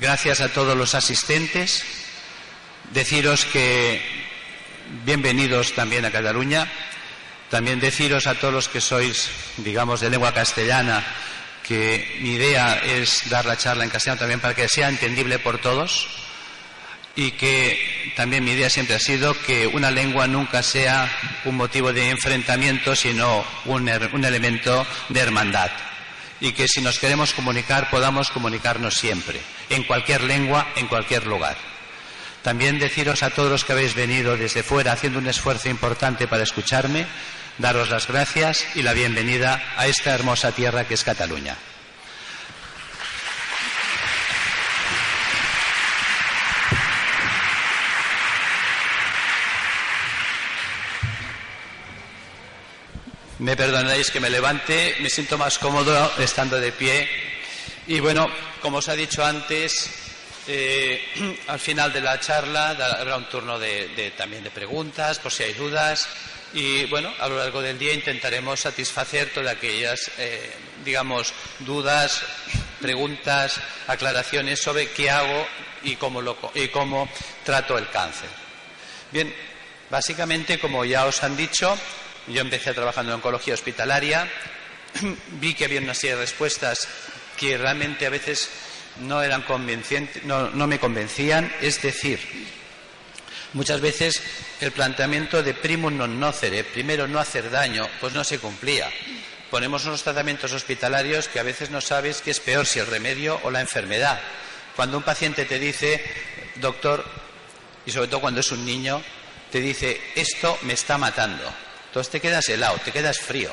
Gracias a todos los asistentes. Deciros que bienvenidos también a Cataluña. También deciros a todos los que sois, digamos, de lengua castellana, que mi idea es dar la charla en castellano también para que sea entendible por todos y que también mi idea siempre ha sido que una lengua nunca sea un motivo de enfrentamiento, sino un, un elemento de hermandad y que si nos queremos comunicar podamos comunicarnos siempre, en cualquier lengua, en cualquier lugar. También deciros a todos los que habéis venido desde fuera haciendo un esfuerzo importante para escucharme, daros las gracias y la bienvenida a esta hermosa tierra que es Cataluña. Me perdonaréis que me levante, me siento más cómodo estando de pie. Y bueno, como os ha dicho antes, eh, al final de la charla habrá un turno de, también de preguntas, por si hay dudas. Y bueno, a lo largo del día intentaremos satisfacer todas aquellas, eh, digamos, dudas, preguntas, aclaraciones sobre qué hago y cómo, lo, y cómo trato el cáncer. Bien, básicamente, como ya os han dicho, yo empecé trabajando en oncología hospitalaria, vi que había una serie de respuestas que realmente a veces no eran convencientes, no, me convencían, es decir, muchas veces el planteamiento de primum non nocere, primero no hacer daño, pues no se cumplía. Ponemos unos tratamientos hospitalarios que a veces no sabes qué es peor, si el remedio o la enfermedad. Cuando un paciente te dice, doctor, y sobre todo cuando es un niño, te dice, esto me está matando entonces te quedas helado, te quedas frío.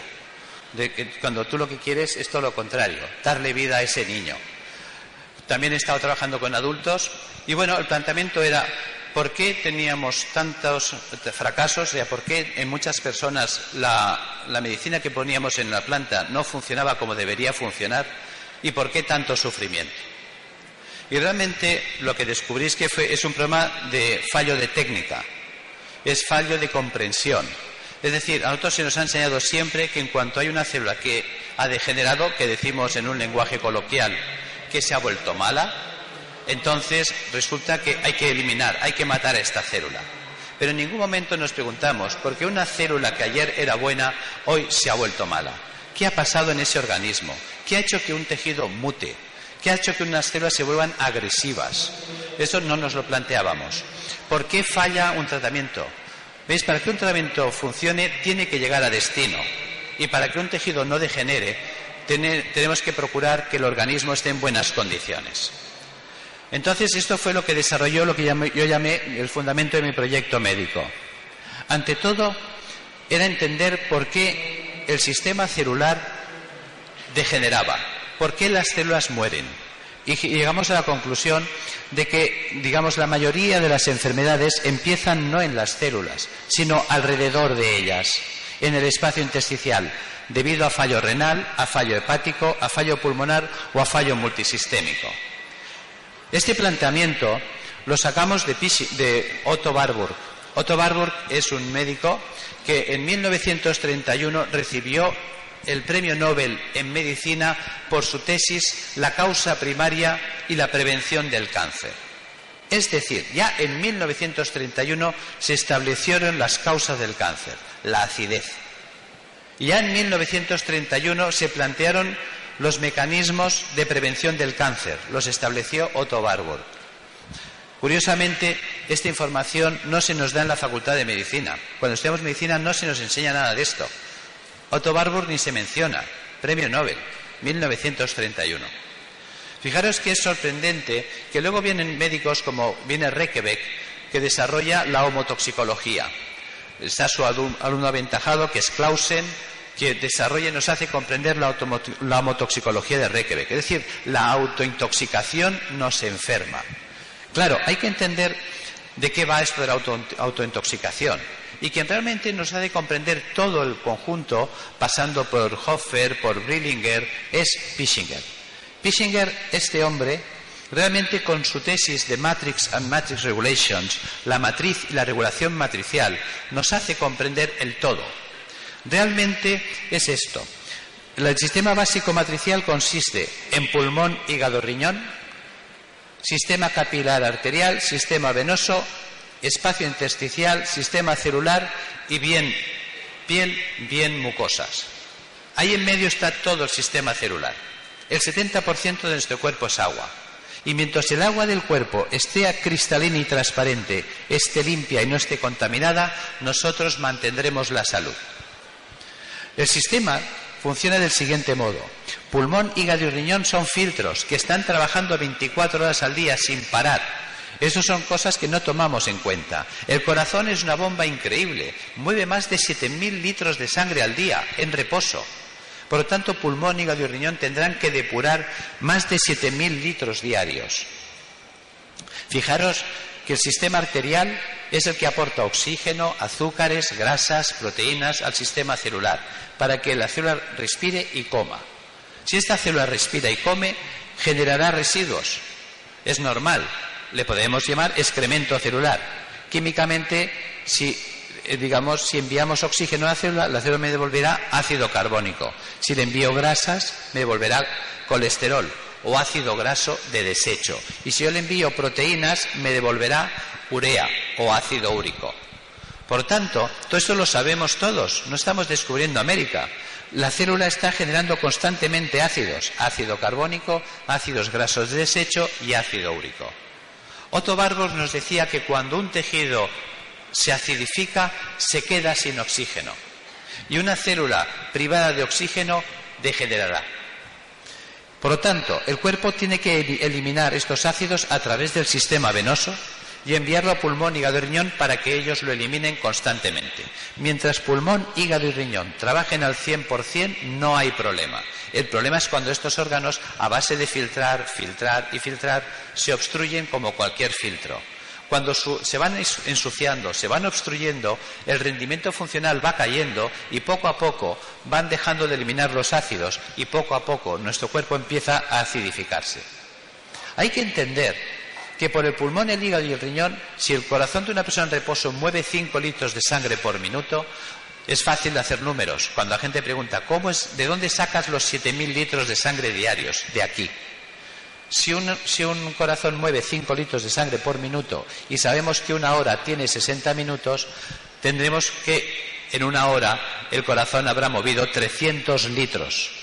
De que cuando tú lo que quieres es todo lo contrario, darle vida a ese niño. También he estado trabajando con adultos y bueno, el planteamiento era ¿por qué teníamos tantos fracasos? O sea, ¿por qué en muchas personas la, medicina que poníamos en la planta no funcionaba como debería funcionar? ¿Y por qué tanto sufrimiento? Y realmente lo que descubrís que fue, es un problema de fallo de técnica, es fallo de comprensión. Es decir, a nosotros se nos ha enseñado siempre que en cuanto hay una célula que ha degenerado, que decimos en un lenguaje coloquial que se ha vuelto mala, entonces resulta que hay que eliminar, hay que matar a esta célula. Pero en ningún momento nos preguntamos por qué una célula que ayer era buena hoy se ha vuelto mala. ¿Qué ha pasado en ese organismo? ¿Qué ha hecho que un tejido mute? ¿Qué ha hecho que unas células se vuelvan agresivas? Eso no nos lo planteábamos. ¿Por qué falla un tratamiento? ¿Veis? Para que un tratamiento funcione tiene que llegar a destino. Y para que un tejido no degenere, tenemos que procurar que el organismo esté en buenas condiciones. Entonces, esto fue lo que desarrolló lo que yo llamé el fundamento de mi proyecto médico. Ante todo, era entender por qué el sistema celular degeneraba, por qué las células mueren. Y llegamos a la conclusión de que, digamos, la mayoría de las enfermedades empiezan no en las células, sino alrededor de ellas, en el espacio intersticial, debido a fallo renal, a fallo hepático, a fallo pulmonar o a fallo multisistémico. Este planteamiento lo sacamos de, de Otto Warburg. Otto Warburg es un médico que en 1931 recibió el premio Nobel en medicina por su tesis La causa primaria y la prevención del cáncer. Es decir, ya en 1931 se establecieron las causas del cáncer, la acidez. Ya en 1931 se plantearon los mecanismos de prevención del cáncer, los estableció Otto Warburg. Curiosamente, esta información no se nos da en la Facultad de Medicina. Cuando estudiamos medicina no se nos enseña nada de esto. Otto Warburg ni se menciona. Premio Nobel, 1931. Fijaros que es sorprendente que luego vienen médicos como viene Rekebeck, que desarrolla la homotoxicología. Está su alumno aventajado, que es Clausen, que desarrolla y nos hace comprender la, la homotoxicología de Rekebeck. Es decir, la autointoxicación nos enferma. Claro, hay que entender de qué va esto de la autointoxicación y que realmente nos ha de comprender todo el conjunto, pasando por Hoffer, por Brillinger, es Pischinger. Pischinger, este hombre, realmente con su tesis de Matrix and Matrix Regulations, la matriz y la regulación matricial, nos hace comprender el todo. Realmente es esto. El sistema básico matricial consiste en pulmón, hígado, riñón, sistema capilar arterial, sistema venoso, espacio intersticial, sistema celular y bien piel, bien mucosas. Ahí en medio está todo el sistema celular. El 70% de nuestro cuerpo es agua. Y mientras el agua del cuerpo esté cristalina y transparente, esté limpia y no esté contaminada, nosotros mantendremos la salud. El sistema funciona del siguiente modo. Pulmón, hígado y riñón son filtros que están trabajando 24 horas al día sin parar. Esas son cosas que no tomamos en cuenta. El corazón es una bomba increíble. Mueve más de 7.000 litros de sangre al día en reposo. Por lo tanto, pulmón, hígado y riñón tendrán que depurar más de 7.000 litros diarios. Fijaros que el sistema arterial es el que aporta oxígeno, azúcares, grasas, proteínas al sistema celular para que la célula respire y coma. Si esta célula respira y come, generará residuos. Es normal. Le podemos llamar excremento celular. Químicamente, si eh, digamos, si enviamos oxígeno a la célula, la célula me devolverá ácido carbónico. Si le envío grasas, me devolverá colesterol o ácido graso de desecho. Y si yo le envío proteínas, me devolverá urea o ácido úrico. Por tanto, todo esto lo sabemos todos, no estamos descubriendo América. La célula está generando constantemente ácidos, ácido carbónico, ácidos grasos de desecho y ácido úrico. Otto Barbos nos decía que cuando un tejido se acidifica, se queda sin oxígeno. Y una célula privada de oxígeno degenerará. Por lo tanto, el cuerpo tiene que eliminar estos ácidos a través del sistema venoso, y enviarlo a pulmón, hígado y riñón para que ellos lo eliminen constantemente. Mientras pulmón, hígado y riñón trabajen al 100%, no hay problema. El problema es cuando estos órganos, a base de filtrar, filtrar y filtrar, se obstruyen como cualquier filtro. Cuando se van ensuciando, se van obstruyendo, el rendimiento funcional va cayendo y poco a poco van dejando de eliminar los ácidos y poco a poco nuestro cuerpo empieza a acidificarse. Hay que entender que por el pulmón, el hígado y el riñón, si el corazón de una persona en reposo mueve 5 litros de sangre por minuto, es fácil de hacer números. Cuando la gente pregunta, ¿cómo es, ¿de dónde sacas los 7.000 litros de sangre diarios? De aquí. Si un, si un corazón mueve 5 litros de sangre por minuto y sabemos que una hora tiene 60 minutos, tendremos que en una hora el corazón habrá movido 300 litros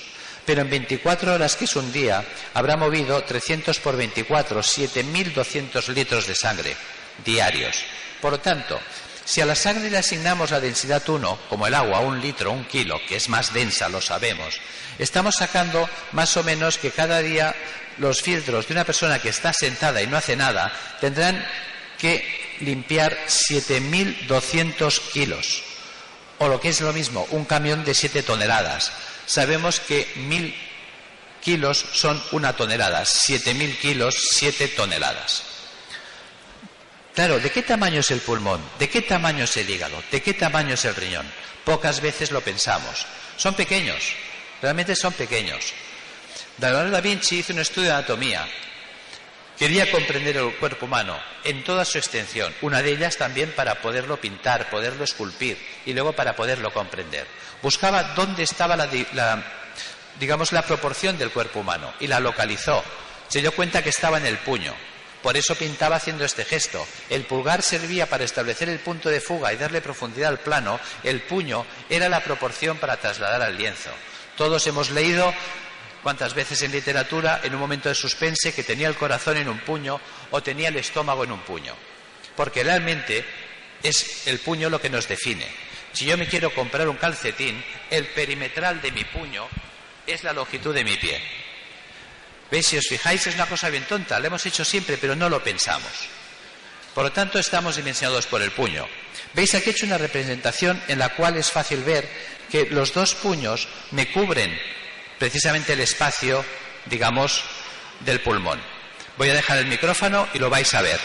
pero en 24 horas, que es un día, habrá movido 300 por 24, 7.200 litros de sangre diarios. Por lo tanto, si a la sangre le asignamos la densidad 1, como el agua, un litro, un kilo, que es más densa, lo sabemos, estamos sacando más o menos que cada día los filtros de una persona que está sentada y no hace nada tendrán que limpiar 7.200 kilos, o lo que es lo mismo, un camión de 7 toneladas sabemos que mil kilos son una tonelada, siete mil kilos, siete toneladas. Claro, ¿de qué tamaño es el pulmón? ¿De qué tamaño es el hígado? ¿De qué tamaño es el riñón? Pocas veces lo pensamos. Son pequeños, realmente son pequeños. Leonardo da Vinci hizo un estudio de anatomía Quería comprender el cuerpo humano en toda su extensión, una de ellas también para poderlo pintar, poderlo esculpir y luego para poderlo comprender. Buscaba dónde estaba la, digamos, la proporción del cuerpo humano y la localizó. Se dio cuenta que estaba en el puño. Por eso pintaba haciendo este gesto. El pulgar servía para establecer el punto de fuga y darle profundidad al plano. El puño era la proporción para trasladar al lienzo. Todos hemos leído cuántas veces en literatura, en un momento de suspense, que tenía el corazón en un puño o tenía el estómago en un puño. Porque realmente es el puño lo que nos define. Si yo me quiero comprar un calcetín, el perimetral de mi puño es la longitud de mi pie. ¿Veis? Si os fijáis, es una cosa bien tonta. Lo hemos hecho siempre, pero no lo pensamos. Por lo tanto, estamos dimensionados por el puño. ¿Veis? Aquí he hecho una representación en la cual es fácil ver que los dos puños me cubren precisamente el espacio, digamos, del pulmón. Voy a dejar el micrófono y lo vais a ver.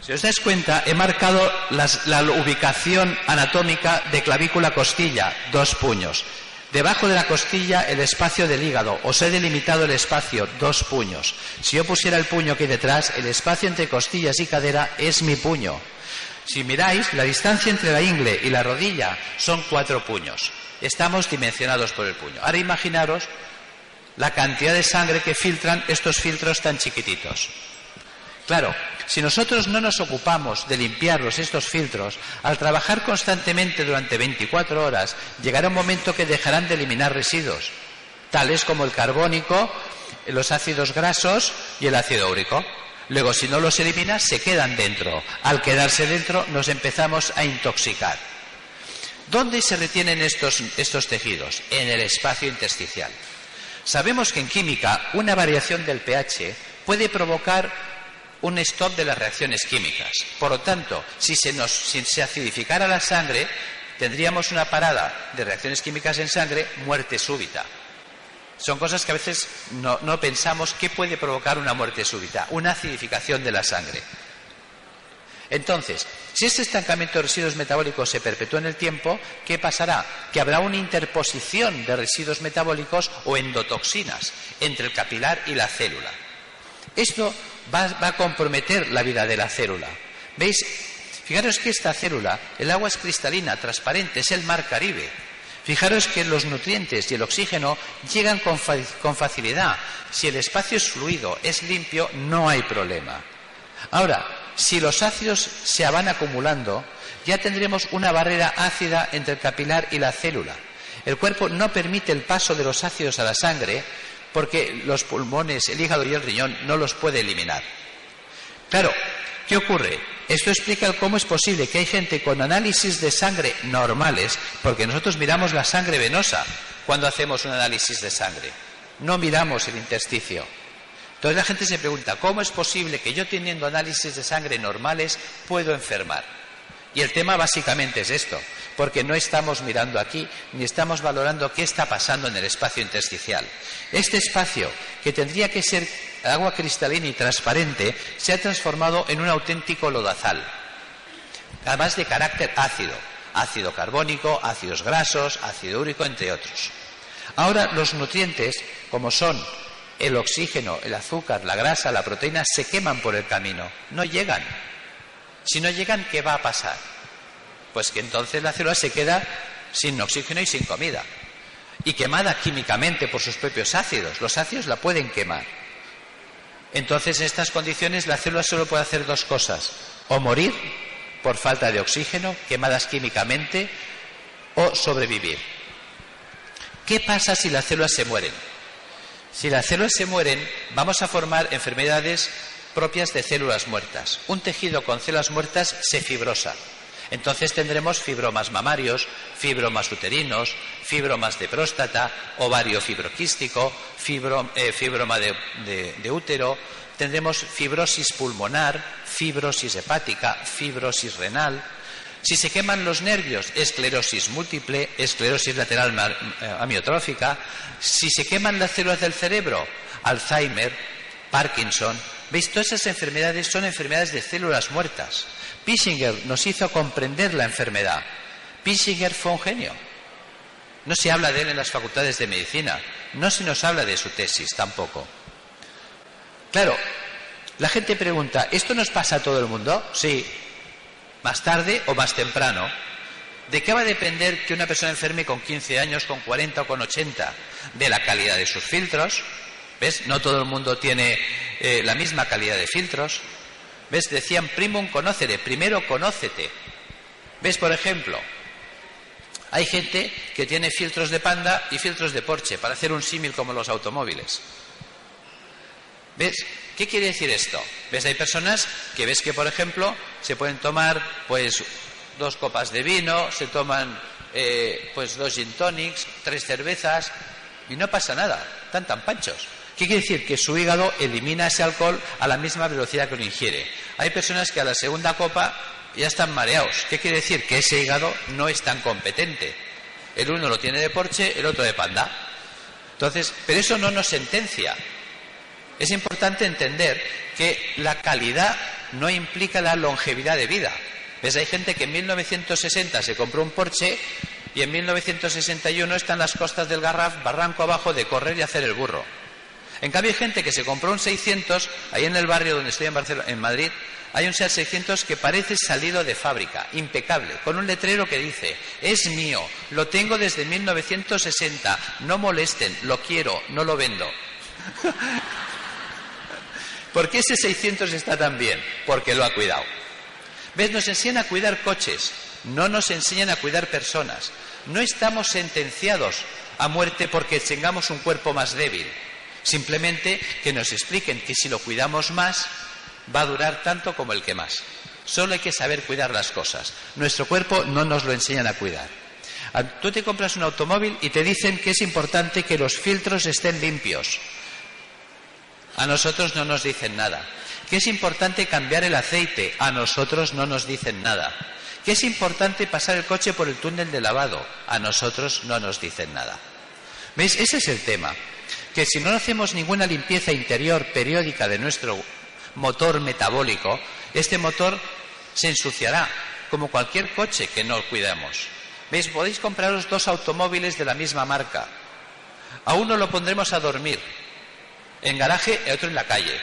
Si os dais cuenta, he marcado la ubicación anatómica de clavícula-costilla, dos puños. Debajo de la costilla el espacio del hígado. Os he delimitado el espacio, dos puños. Si yo pusiera el puño aquí detrás, el espacio entre costillas y cadera es mi puño. Si miráis, la distancia entre la ingle y la rodilla son cuatro puños. Estamos dimensionados por el puño. Ahora imaginaros la cantidad de sangre que filtran estos filtros tan chiquititos. Claro, si nosotros no nos ocupamos de limpiarlos estos filtros, al trabajar constantemente durante 24 horas, llegará un momento que dejarán de eliminar residuos, tales como el carbónico, los ácidos grasos y el ácido úrico. Luego, si no los eliminas, se quedan dentro. Al quedarse dentro, nos empezamos a intoxicar. ¿Dónde se retienen estos, estos tejidos? En el espacio intersticial. Sabemos que en química una variación del pH puede provocar un stop de las reacciones químicas. Por lo tanto, si se, nos, acidificara la sangre, tendríamos una parada de reacciones químicas en sangre, muerte súbita. Son cosas que a veces no, pensamos qué puede provocar una muerte súbita, una acidificación de la sangre. Entonces, si este estancamiento de residuos metabólicos se perpetúa en el tiempo, ¿qué pasará? Que habrá una interposición de residuos metabólicos o endotoxinas entre el capilar y la célula. Esto va, a comprometer la vida de la célula. ¿Veis? Fijaros que esta célula, el agua es cristalina, transparente, es el mar Caribe. Fijaros que los nutrientes y el oxígeno llegan con, con, facilidad. Si el espacio es fluido, es limpio, no hay problema. Ahora, si los ácidos se van acumulando, ya tendremos una barrera ácida entre el capilar y la célula. El cuerpo no permite el paso de los ácidos a la sangre porque los pulmones, el hígado y el riñón no los puede eliminar. Claro, ¿qué ocurre? Esto explica cómo es posible que hay gente con análisis de sangre normales, porque nosotros miramos la sangre venosa cuando hacemos un análisis de sangre, no miramos el intersticio. Entonces la gente se pregunta, ¿cómo es posible que yo teniendo análisis de sangre normales puedo enfermar? Y el tema básicamente es esto, porque no estamos mirando aquí ni estamos valorando qué está pasando en el espacio intersticial. Este espacio, que tendría que ser agua cristalina y transparente, se ha transformado en un auténtico lodazal, además de carácter ácido, ácido carbónico, ácidos grasos, ácido úrico, entre otros. Ahora los nutrientes, como son el oxígeno, el azúcar, la grasa, la proteína, se queman por el camino, no llegan si no llegan, ¿qué va a pasar? Pues que entonces la célula se queda sin oxígeno y sin comida. Y quemada químicamente por sus propios ácidos. Los ácidos la pueden quemar. Entonces, en estas condiciones, la célula solo puede hacer dos cosas. O morir por falta de oxígeno, quemadas químicamente, o sobrevivir. ¿Qué pasa si las células se mueren? Si las células se mueren, vamos a formar enfermedades propias de células muertas. Un tejido con células muertas se fibrosa. Entonces tendremos fibromas mamarios, fibromas uterinos, fibromas de próstata, ovario fibroquístico, eh, fibroma de, útero, tendremos fibrosis pulmonar, fibrosis hepática, fibrosis renal. Si se queman los nervios, esclerosis múltiple, esclerosis lateral eh, amiotrófica. Si se queman las células del cerebro, Alzheimer, Parkinson, ¿Veis? Todas esas enfermedades son enfermedades de células muertas. Pissinger nos hizo comprender la enfermedad. Pissinger fue un genio. No se habla de él en las facultades de medicina. No se nos habla de su tesis tampoco. Claro, la gente pregunta, ¿esto nos pasa a todo el mundo? Sí. Más tarde o más temprano. ¿De qué va a depender que una persona enferme con 15 años, con 40 o con 80? De la calidad de sus filtros, ¿Ves? No todo el mundo tiene eh, la misma calidad de filtros. ¿Ves? Decían primum conócere, primero conócete. ¿Ves, por ejemplo? Hay gente que tiene filtros de panda y filtros de Porsche para hacer un símil como los automóviles. ¿Ves? ¿Qué quiere decir esto? ¿Ves? Hay personas que ves que, por ejemplo, se pueden tomar pues dos copas de vino, se toman eh, pues dos gin tonics, tres cervezas y no pasa nada, están tan panchos. ¿Qué quiere decir? Que su hígado elimina ese alcohol a la misma velocidad que lo ingiere. Hay personas que a la segunda copa ya están mareados. ¿Qué quiere decir? Que ese hígado no es tan competente. El uno lo tiene de Porsche, el otro de Panda. Entonces, pero eso no nos sentencia. Es importante entender que la calidad no implica la longevidad de vida. ¿Ves? Hay gente que en 1960 se compró un Porsche y en 1961 está en las costas del Garraf, barranco abajo, de correr y hacer el burro. En cambio, hay gente que se compró un 600, ahí en el barrio donde estoy en, Barcelona, en Madrid, hay un SEAT 600 que parece salido de fábrica, impecable, con un letrero que dice, es mío, lo tengo desde 1960, no molesten, lo quiero, no lo vendo. ¿Por qué ese 600 está tan bien? Porque lo ha cuidado. ¿Ves? Nos enseñan a cuidar coches, no nos enseñan a cuidar personas. No estamos sentenciados a muerte porque tengamos un cuerpo más débil. Simplemente que nos expliquen que si lo cuidamos más, va a durar tanto como el que más. Solo hay que saber cuidar las cosas. Nuestro cuerpo no nos lo enseñan a cuidar. Ah, tú te compras un automóvil y te dicen que es importante que los filtros estén limpios. A nosotros no nos dicen nada. Que es importante cambiar el aceite. A nosotros no nos dicen nada. Que es importante pasar el coche por el túnel de lavado. A nosotros no nos dicen nada. ¿Veis? Ese es el tema. Que si no hacemos ninguna limpieza interior periódica de nuestro motor metabólico, este motor se ensuciará, como cualquier coche que no cuidamos. ¿Veis? Podéis compraros dos automóviles de la misma marca. A uno lo pondremos a dormir en garaje y otro en la calle.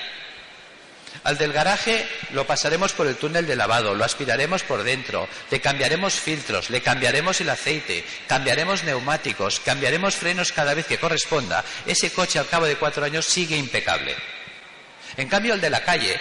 Al del garaje lo pasaremos por el túnel de lavado, lo aspiraremos por dentro, le cambiaremos filtros, le cambiaremos el aceite, cambiaremos neumáticos, cambiaremos frenos cada vez que corresponda. Ese coche al cabo de cuatro años sigue impecable. En cambio, el de la calle,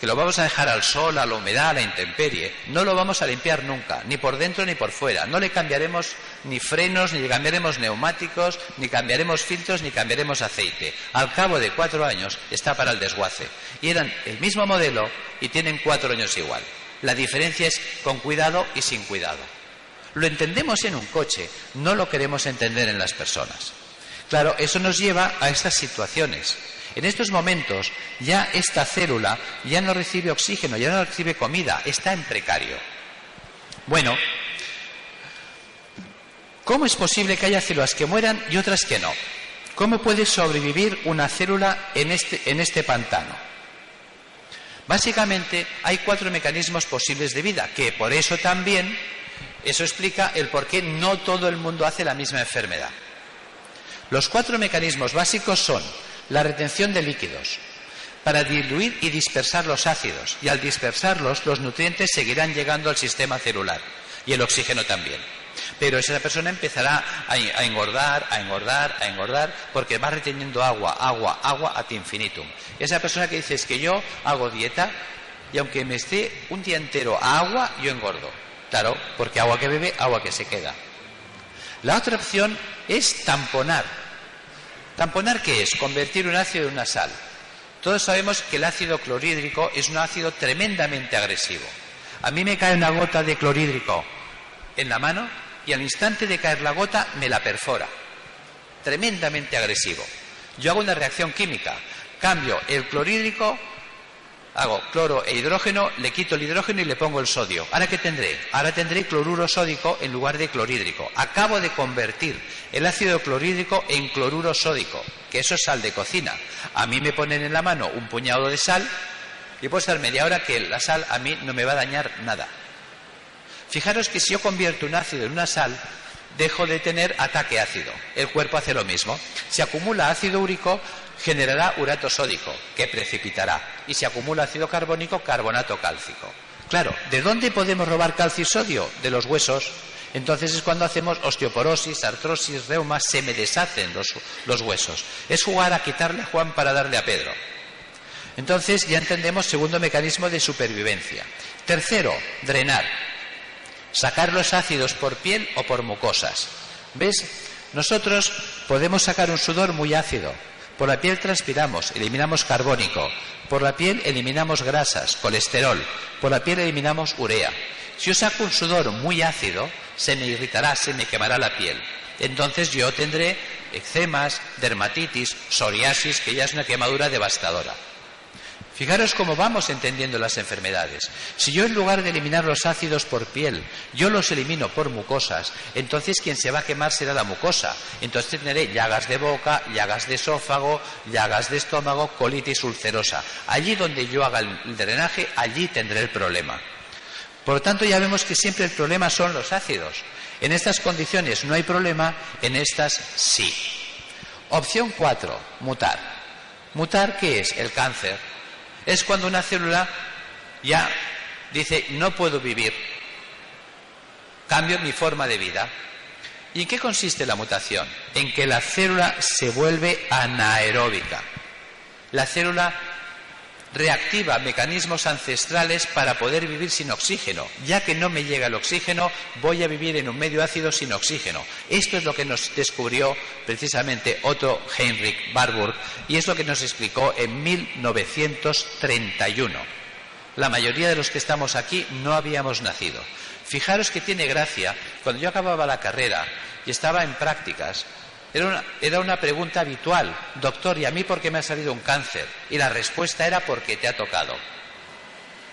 que lo vamos a dejar al sol, a la humedad, a la intemperie, no lo vamos a limpiar nunca, ni por dentro ni por fuera. No le cambiaremos ni frenos, ni cambiaremos neumáticos, ni cambiaremos filtros, ni cambiaremos aceite. Al cabo de cuatro años está para el desguace. Y eran el mismo modelo y tienen cuatro años igual. La diferencia es con cuidado y sin cuidado. Lo entendemos en un coche, no lo queremos entender en las personas. Claro, eso nos lleva a estas situaciones. En estos momentos ya esta célula ya no recibe oxígeno, ya no recibe comida, está en precario. Bueno, ¿cómo es posible que haya células que mueran y otras que no? ¿Cómo puede sobrevivir una célula en este, este pantano? Básicamente hay cuatro mecanismos posibles de vida, que por eso también, eso explica el por qué no todo el mundo hace la misma enfermedad. Los cuatro mecanismos básicos son la retención de líquidos, para diluir y dispersar los ácidos, y al dispersarlos los nutrientes seguirán llegando al sistema celular y el oxígeno también. Pero esa persona empezará a, engordar, a engordar, a engordar, porque va reteniendo agua, agua, agua ad infinitum. Esa persona que dice es que yo hago dieta y aunque me esté un día entero a agua, yo engordo. Claro, porque agua que bebe, agua que se queda. La otra opción es tamponar ¿Tamponar qué es? Convertir un ácido en una sal. Todos sabemos que el ácido clorhídrico es un ácido tremendamente agresivo. A mí me cae una gota de clorhídrico en la mano y al instante de caer la gota me la perfora. Tremendamente agresivo. Yo hago una reacción química. Cambio el clorhídrico hago cloro e hidrógeno, le quito el hidrógeno y le pongo el sodio. ¿Ahora qué tendré? Ahora tendré cloruro sódico en lugar de clorhídrico. Acabo de convertir el ácido clorhídrico en cloruro sódico, que eso es sal de cocina. A mí me ponen en la mano un puñado de sal y puedo estar media hora que la sal a mí no me va a dañar nada. Fijaros que si yo convierto un ácido en una sal, dejo de tener ataque ácido. El cuerpo hace lo mismo. Si acumula ácido úrico, generará urato sódico, que precipitará. Y si acumula ácido carbónico, carbonato cálcico. Claro, ¿de dónde podemos robar calcio y sodio? De los huesos. Entonces es cuando hacemos osteoporosis, artrosis, reumas, se me deshacen los, los huesos. Es jugar a quitarle a Juan para darle a Pedro. Entonces ya entendemos segundo mecanismo de supervivencia. Tercero, drenar. Sacar los ácidos por piel o por mucosas. ¿Ves? Nosotros podemos sacar un sudor muy ácido. Por la piel transpiramos, eliminamos carbónico. Por la piel eliminamos grasas, colesterol. Por la piel eliminamos urea. Si yo saco un sudor muy ácido, se me irritará, se me quemará la piel. Entonces yo tendré eczemas, dermatitis, psoriasis, que ya es una quemadura devastadora. Fijaros cómo vamos entendiendo las enfermedades. Si yo en lugar de eliminar los ácidos por piel, yo los elimino por mucosas, entonces quien se va a quemar será la mucosa. Entonces tendré llagas de boca, llagas de esófago, llagas de estómago, colitis ulcerosa. Allí donde yo haga el drenaje, allí tendré el problema. Por lo tanto, ya vemos que siempre el problema son los ácidos. En estas condiciones no hay problema, en estas sí. Opción 4, mutar. Mutar, ¿qué es? El cáncer es cuando una célula ya dice, no puedo vivir, cambio mi forma de vida. ¿Y en qué consiste la mutación? En que la célula se vuelve anaeróbica. La célula reactiva mecanismos ancestrales para poder vivir sin oxígeno. Ya que no me llega el oxígeno, voy a vivir en un medio ácido sin oxígeno. Esto es lo que nos descubrió precisamente Otto Heinrich Warburg y es lo que nos explicó en 1931. La mayoría de los que estamos aquí no habíamos nacido. Fijaros que tiene gracia, cuando yo acababa la carrera y estaba en prácticas, era una, pregunta habitual, doctor, ¿y a mí por qué me ha salido un cáncer? Y la respuesta era porque te ha tocado.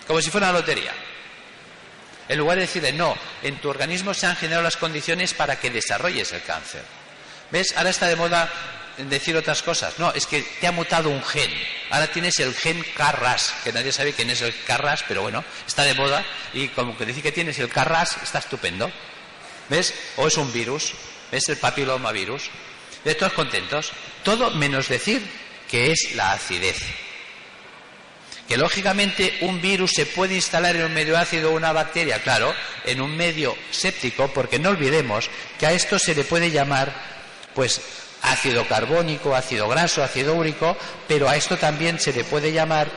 Como si fuera una lotería. En lugar de decirle, no, en tu organismo se han generado las condiciones para que desarrolles el cáncer. ¿Ves? Ahora está de moda decir otras cosas. No, es que te ha mutado un gen. Ahora tienes el gen Carras, que nadie sabe quién es el Carras, pero bueno, está de moda y como que decir que tienes el Carras está estupendo. ¿Ves? O es un virus. ¿Ves el papilomavirus? De todos contentos. Todo menos decir que es la acidez. Que lógicamente un virus se puede instalar en un medio ácido o una bacteria, claro, en un medio séptico, porque no olvidemos que a esto se le puede llamar, pues, ácido carbónico, ácido graso, ácido úrico, pero a esto también se le puede llamar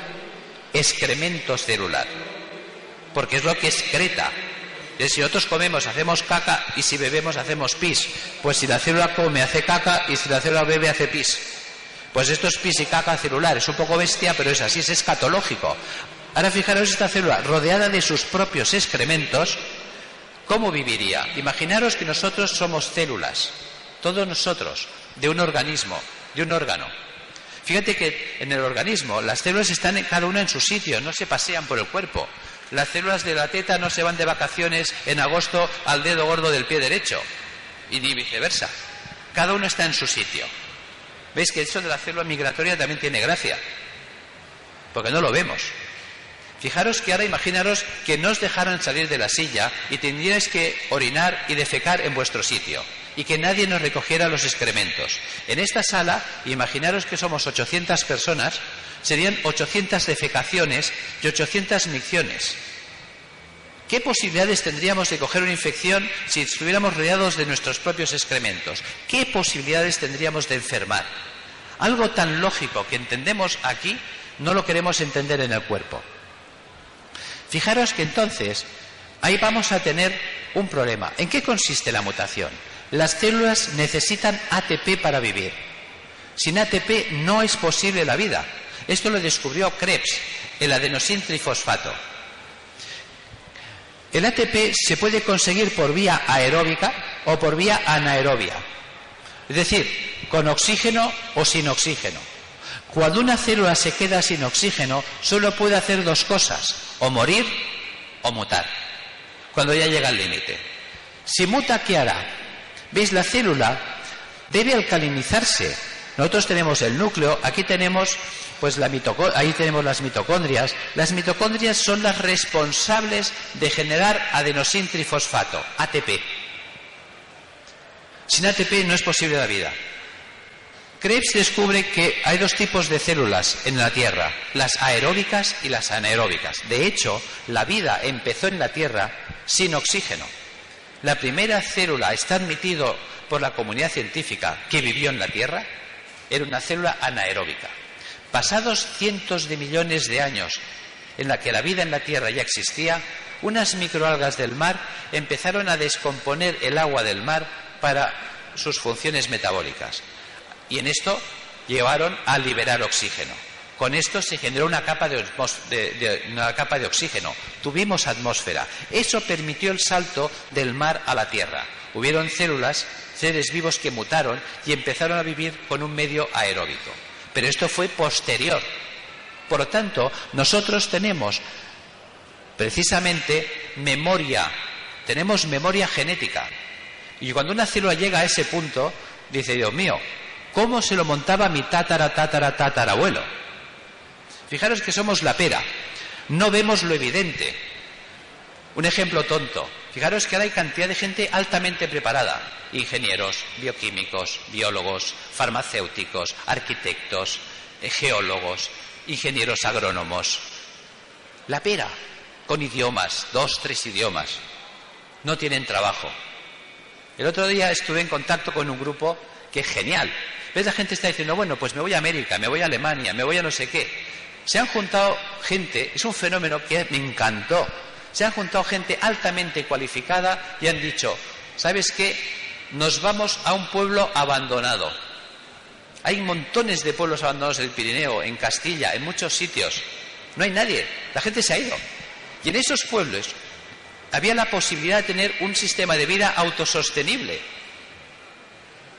excremento celular, porque es lo que excreta si nosotros comemos, hacemos caca y si bebemos, hacemos pis. Pues si la célula come, hace caca y si la célula bebe, hace pis. Pues esto es pis y caca celular. Es un poco bestia, pero es así, es escatológico. Ahora fijaros esta célula rodeada de sus propios excrementos, ¿cómo viviría? Imaginaros que nosotros somos células, todos nosotros, de un organismo, de un órgano. Fíjate que en el organismo las células están cada una en su sitio, no se pasean por el cuerpo. Las células de la teta no se van de vacaciones en agosto al dedo gordo del pie derecho, y ni viceversa. Cada uno está en su sitio. ¿Veis que eso de la célula migratoria también tiene gracia? Porque no lo vemos. Fijaros que ahora imaginaros que no os dejaran salir de la silla y tendríais que orinar y defecar en vuestro sitio y que nadie nos recogiera los excrementos. En esta sala, imaginaros que somos 800 personas serían 800 defecaciones y 800 micciones. ¿Qué posibilidades tendríamos de coger una infección si estuviéramos rodeados de nuestros propios excrementos? ¿Qué posibilidades tendríamos de enfermar? Algo tan lógico que entendemos aquí no lo queremos entender en el cuerpo. Fijaros que entonces ahí vamos a tener un problema. ¿En qué consiste la mutación? Las células necesitan ATP para vivir. Sin ATP no es posible la vida. Esto lo descubrió Krebs, el adenosin trifosfato. El ATP se puede conseguir por vía aeróbica o por vía anaerobia, es decir, con oxígeno o sin oxígeno. Cuando una célula se queda sin oxígeno, solo puede hacer dos cosas, o morir o mutar, cuando ya llega al límite. Si muta, ¿qué hará? ¿Veis? La célula debe alcalinizarse. Nosotros tenemos el núcleo, aquí tenemos pues la tenemos las mitocondrias. Las mitocondrias son las responsables de generar adenosin trifosfato, ATP. Sin ATP no es posible la vida. Krebs descubre que hay dos tipos de células en la Tierra, las aeróbicas y las anaeróbicas. De hecho, la vida empezó en la Tierra sin oxígeno. La primera célula está admitido por la comunidad científica que vivió en la Tierra era una célula anaeróbica. pasados cientos de millones de años en la que la vida en la Tierra ya existía, unas microalgas del mar empezaron a descomponer el agua del mar para sus funciones metabólicas. Y en esto llevaron a liberar oxígeno. Con esto se generó una capa de, una capa de oxígeno. Tuvimos atmósfera. Eso permitió el salto del mar a la Tierra. Hubieron células, seres vivos que mutaron y empezaron a vivir con un medio aeróbico. Pero esto fue posterior. Por lo tanto, nosotros tenemos precisamente memoria, tenemos memoria genética. Y cuando una célula llega a ese punto, dice, Dios mío, ¿cómo se lo montaba mi tatara, tatara, tatarabuelo? Fijaros que somos la pera, no vemos lo evidente. Un ejemplo tonto. Fijaros que ahora hay cantidad de gente altamente preparada. Ingenieros, bioquímicos, biólogos, farmacéuticos, arquitectos, eh, geólogos, ingenieros agrónomos. La pera, con idiomas, dos, tres idiomas. No tienen trabajo. El otro día estuve en contacto con un grupo que es genial. ¿Ves? La gente está diciendo, bueno, pues me voy a América, me voy a Alemania, me voy a no sé qué. Se han juntado gente, es un fenómeno que me encantó. Se han juntado gente altamente cualificada y han dicho, ¿sabes qué? Nos vamos a un pueblo abandonado. Hay montones de pueblos abandonados en el Pirineo, en Castilla, en muchos sitios. No hay nadie. La gente se ha ido. Y en esos pueblos había la posibilidad de tener un sistema de vida autosostenible.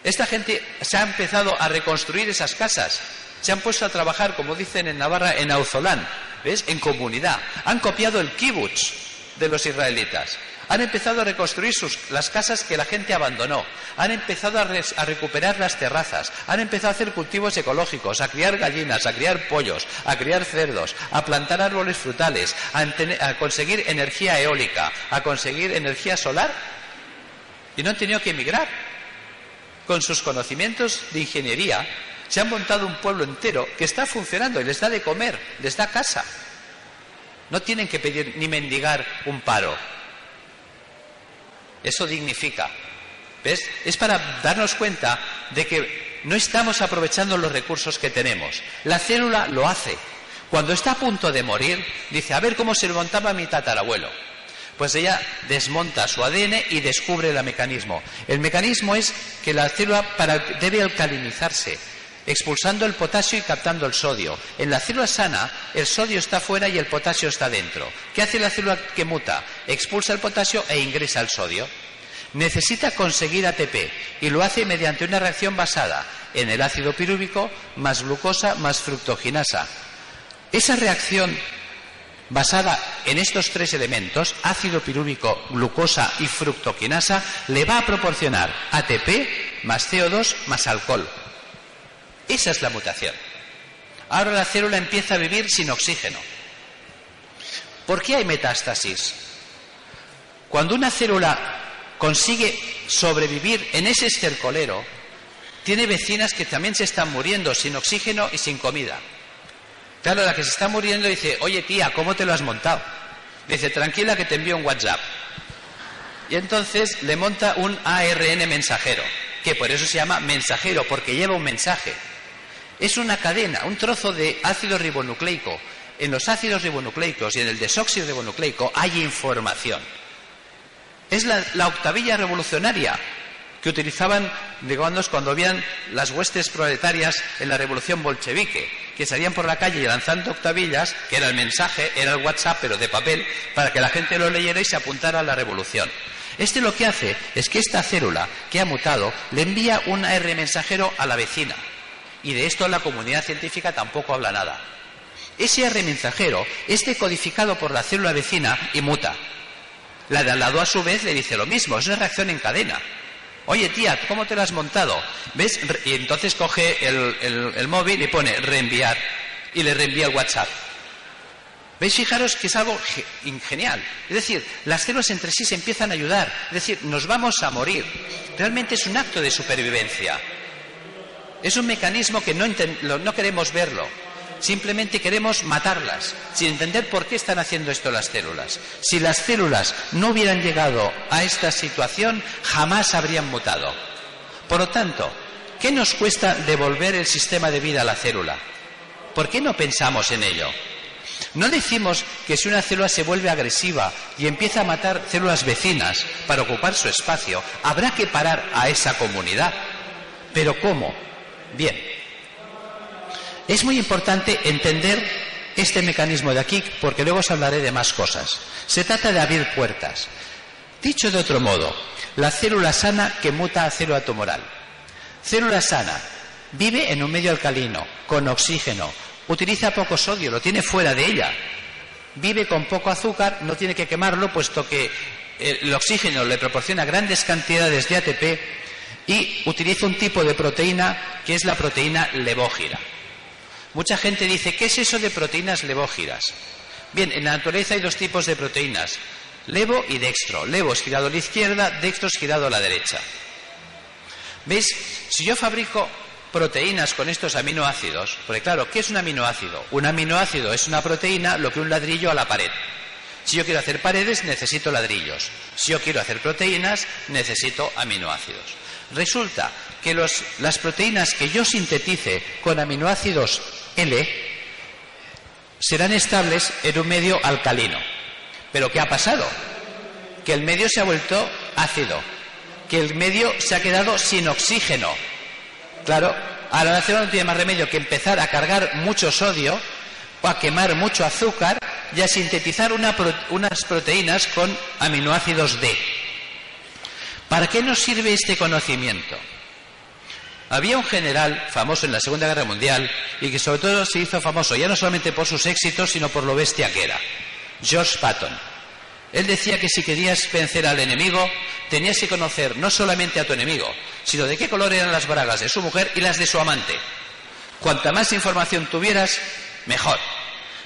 Esta gente se ha empezado a reconstruir esas casas, se han puesto a trabajar, como dicen en Navarra, en Auzolán, ¿ves? En comunidad. Han copiado el kibutz de los israelitas. Han empezado a reconstruir las casas que la gente abandonó. Han empezado a, recuperar las terrazas. Han empezado a hacer cultivos ecológicos, a criar gallinas, a criar pollos, a criar cerdos, a plantar árboles frutales, a, conseguir energía eólica, a conseguir energía solar. Y no han tenido que emigrar. Con sus conocimientos de ingeniería, se han montado un pueblo entero que está funcionando y les da de comer, les da casa. No tienen que pedir ni mendigar un paro. Eso dignifica. ¿Ves? Es para darnos cuenta de que no estamos aprovechando los recursos que tenemos. La célula lo hace. Cuando está a punto de morir, dice, a ver cómo se montaba mi tatarabuelo. Pues ella desmonta su ADN y descubre el mecanismo. El mecanismo es que la célula debe alcalinizarse, expulsando el potasio y captando el sodio. En la célula sana, el sodio está fuera y el potasio está dentro. ¿Qué hace la célula que muta? Expulsa el potasio e ingresa el sodio. Necesita conseguir ATP y lo hace mediante una reacción basada en el ácido pirúvico más glucosa más fructoginasa. Esa reacción basada en estos tres elementos, ácido pirúvico, glucosa y fructoquinasa, le va a proporcionar ATP más CO2 más alcohol. Esa es la mutación. Ahora la célula empieza a vivir sin oxígeno. ¿Por qué hay metástasis? Cuando una célula consigue sobrevivir en ese estercolero, tiene vecinas que también se están muriendo sin oxígeno y sin comida. Claro, la que se está muriendo dice, oye tía, ¿cómo te lo has montado? Dice, tranquila que te envío un WhatsApp. Y entonces le monta un ARN mensajero, que por eso se llama mensajero, porque lleva un mensaje. Es una cadena, un trozo de ácido ribonucleico. En los ácidos ribonucleicos y en el desóxido ribonucleico hay información. Es la, octavilla revolucionaria que utilizaban, digamos, cuando habían las huestes proletarias en la revolución bolchevique, que salían por la calle lanzando octavillas, que era el mensaje, era el WhatsApp, pero de papel, para que la gente lo leyera y se apuntara a la revolución. Este lo que hace es que esta célula que ha mutado le envía un R mensajero a la vecina. Y de esto la comunidad científica tampoco habla nada. Ese R mensajero es decodificado por la célula vecina y muta. La de al lado a su vez le dice lo mismo, es una reacción en cadena. Oye tía, ¿cómo te la has montado? ¿Ves? Y entonces coge el, móvil y pone reenviar y le reenvía el WhatsApp. ¿Veis? Fijaros que es algo genial. Es decir, las células entre sí se empiezan a ayudar. Es decir, nos vamos a morir. Realmente es un acto de supervivencia. Es un mecanismo que no, queremos verlo. Simplemente queremos matarlas, sin entender por qué están haciendo esto las células. Si las células no hubieran llegado a esta situación, jamás habrían mutado. Por lo tanto, ¿qué nos cuesta devolver el sistema de vida a la célula? ¿Por qué no pensamos en ello? No decimos que si una célula se vuelve agresiva y empieza a matar células vecinas para ocupar su espacio, habrá que parar a esa comunidad. Pero ¿cómo? Bien. Es muy importante entender este mecanismo de aquí porque luego os hablaré de más cosas. Se trata de abrir puertas. Dicho de otro modo, la célula sana que muta a célula tumoral. Célula sana vive en un medio alcalino, con oxígeno, utiliza poco sodio, lo tiene fuera de ella. Vive con poco azúcar, no tiene que quemarlo, puesto que el oxígeno le proporciona grandes cantidades de ATP y utiliza un tipo de proteína que es la proteína levógira. Mucha gente dice, ¿qué es eso de proteínas levógiras? Bien, en la naturaleza hay dos tipos de proteínas, levo y dextro. Levo es girado a la izquierda, dextro es girado a la derecha. ¿Veis? Si yo fabrico proteínas con estos aminoácidos, porque claro, ¿qué es un aminoácido? Un aminoácido es una proteína lo que un ladrillo a la pared. Si yo quiero hacer paredes, necesito ladrillos. Si yo quiero hacer proteínas, necesito aminoácidos. Resulta que las proteínas que yo sintetice con aminoácidos L serán estables en un medio alcalino. Pero ¿qué ha pasado? Que el medio se ha vuelto ácido, que el medio se ha quedado sin oxígeno, Claro, ahora la célula no tiene más remedio que empezar a cargar mucho sodio o a quemar mucho azúcar y a sintetizar unas proteínas con aminoácidos D. ¿Para qué nos sirve este conocimiento? Había un general famoso en la Segunda Guerra Mundial y que sobre todo se hizo famoso ya no solamente por sus éxitos, sino por lo bestia que era. George Patton. Él decía que si querías vencer al enemigo, tenías que conocer no solamente a tu enemigo, sino de qué color eran las bragas de su mujer y las de su amante. Cuanta más información tuvieras, mejor.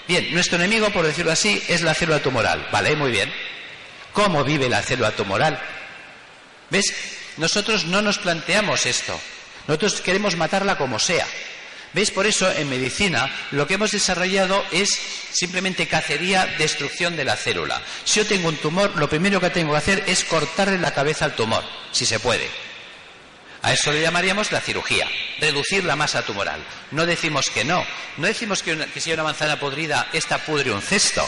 Bien, nuestro enemigo, por decirlo así, es la célula tumoral. Vale, muy bien. ¿Cómo vive la célula tumoral? ¿Ves? Nosotros no nos planteamos esto. Nosotros queremos matarla como sea. ¿Veis? Por eso en medicina lo que hemos desarrollado es simplemente cacería, destrucción de la célula. Si yo tengo un tumor, lo primero que tengo que hacer es cortarle la cabeza al tumor, si se puede. A eso le llamaríamos la cirugía, reducir la masa tumoral. No decimos que no, no decimos que, si hay una manzana podrida, esta pudre un cesto.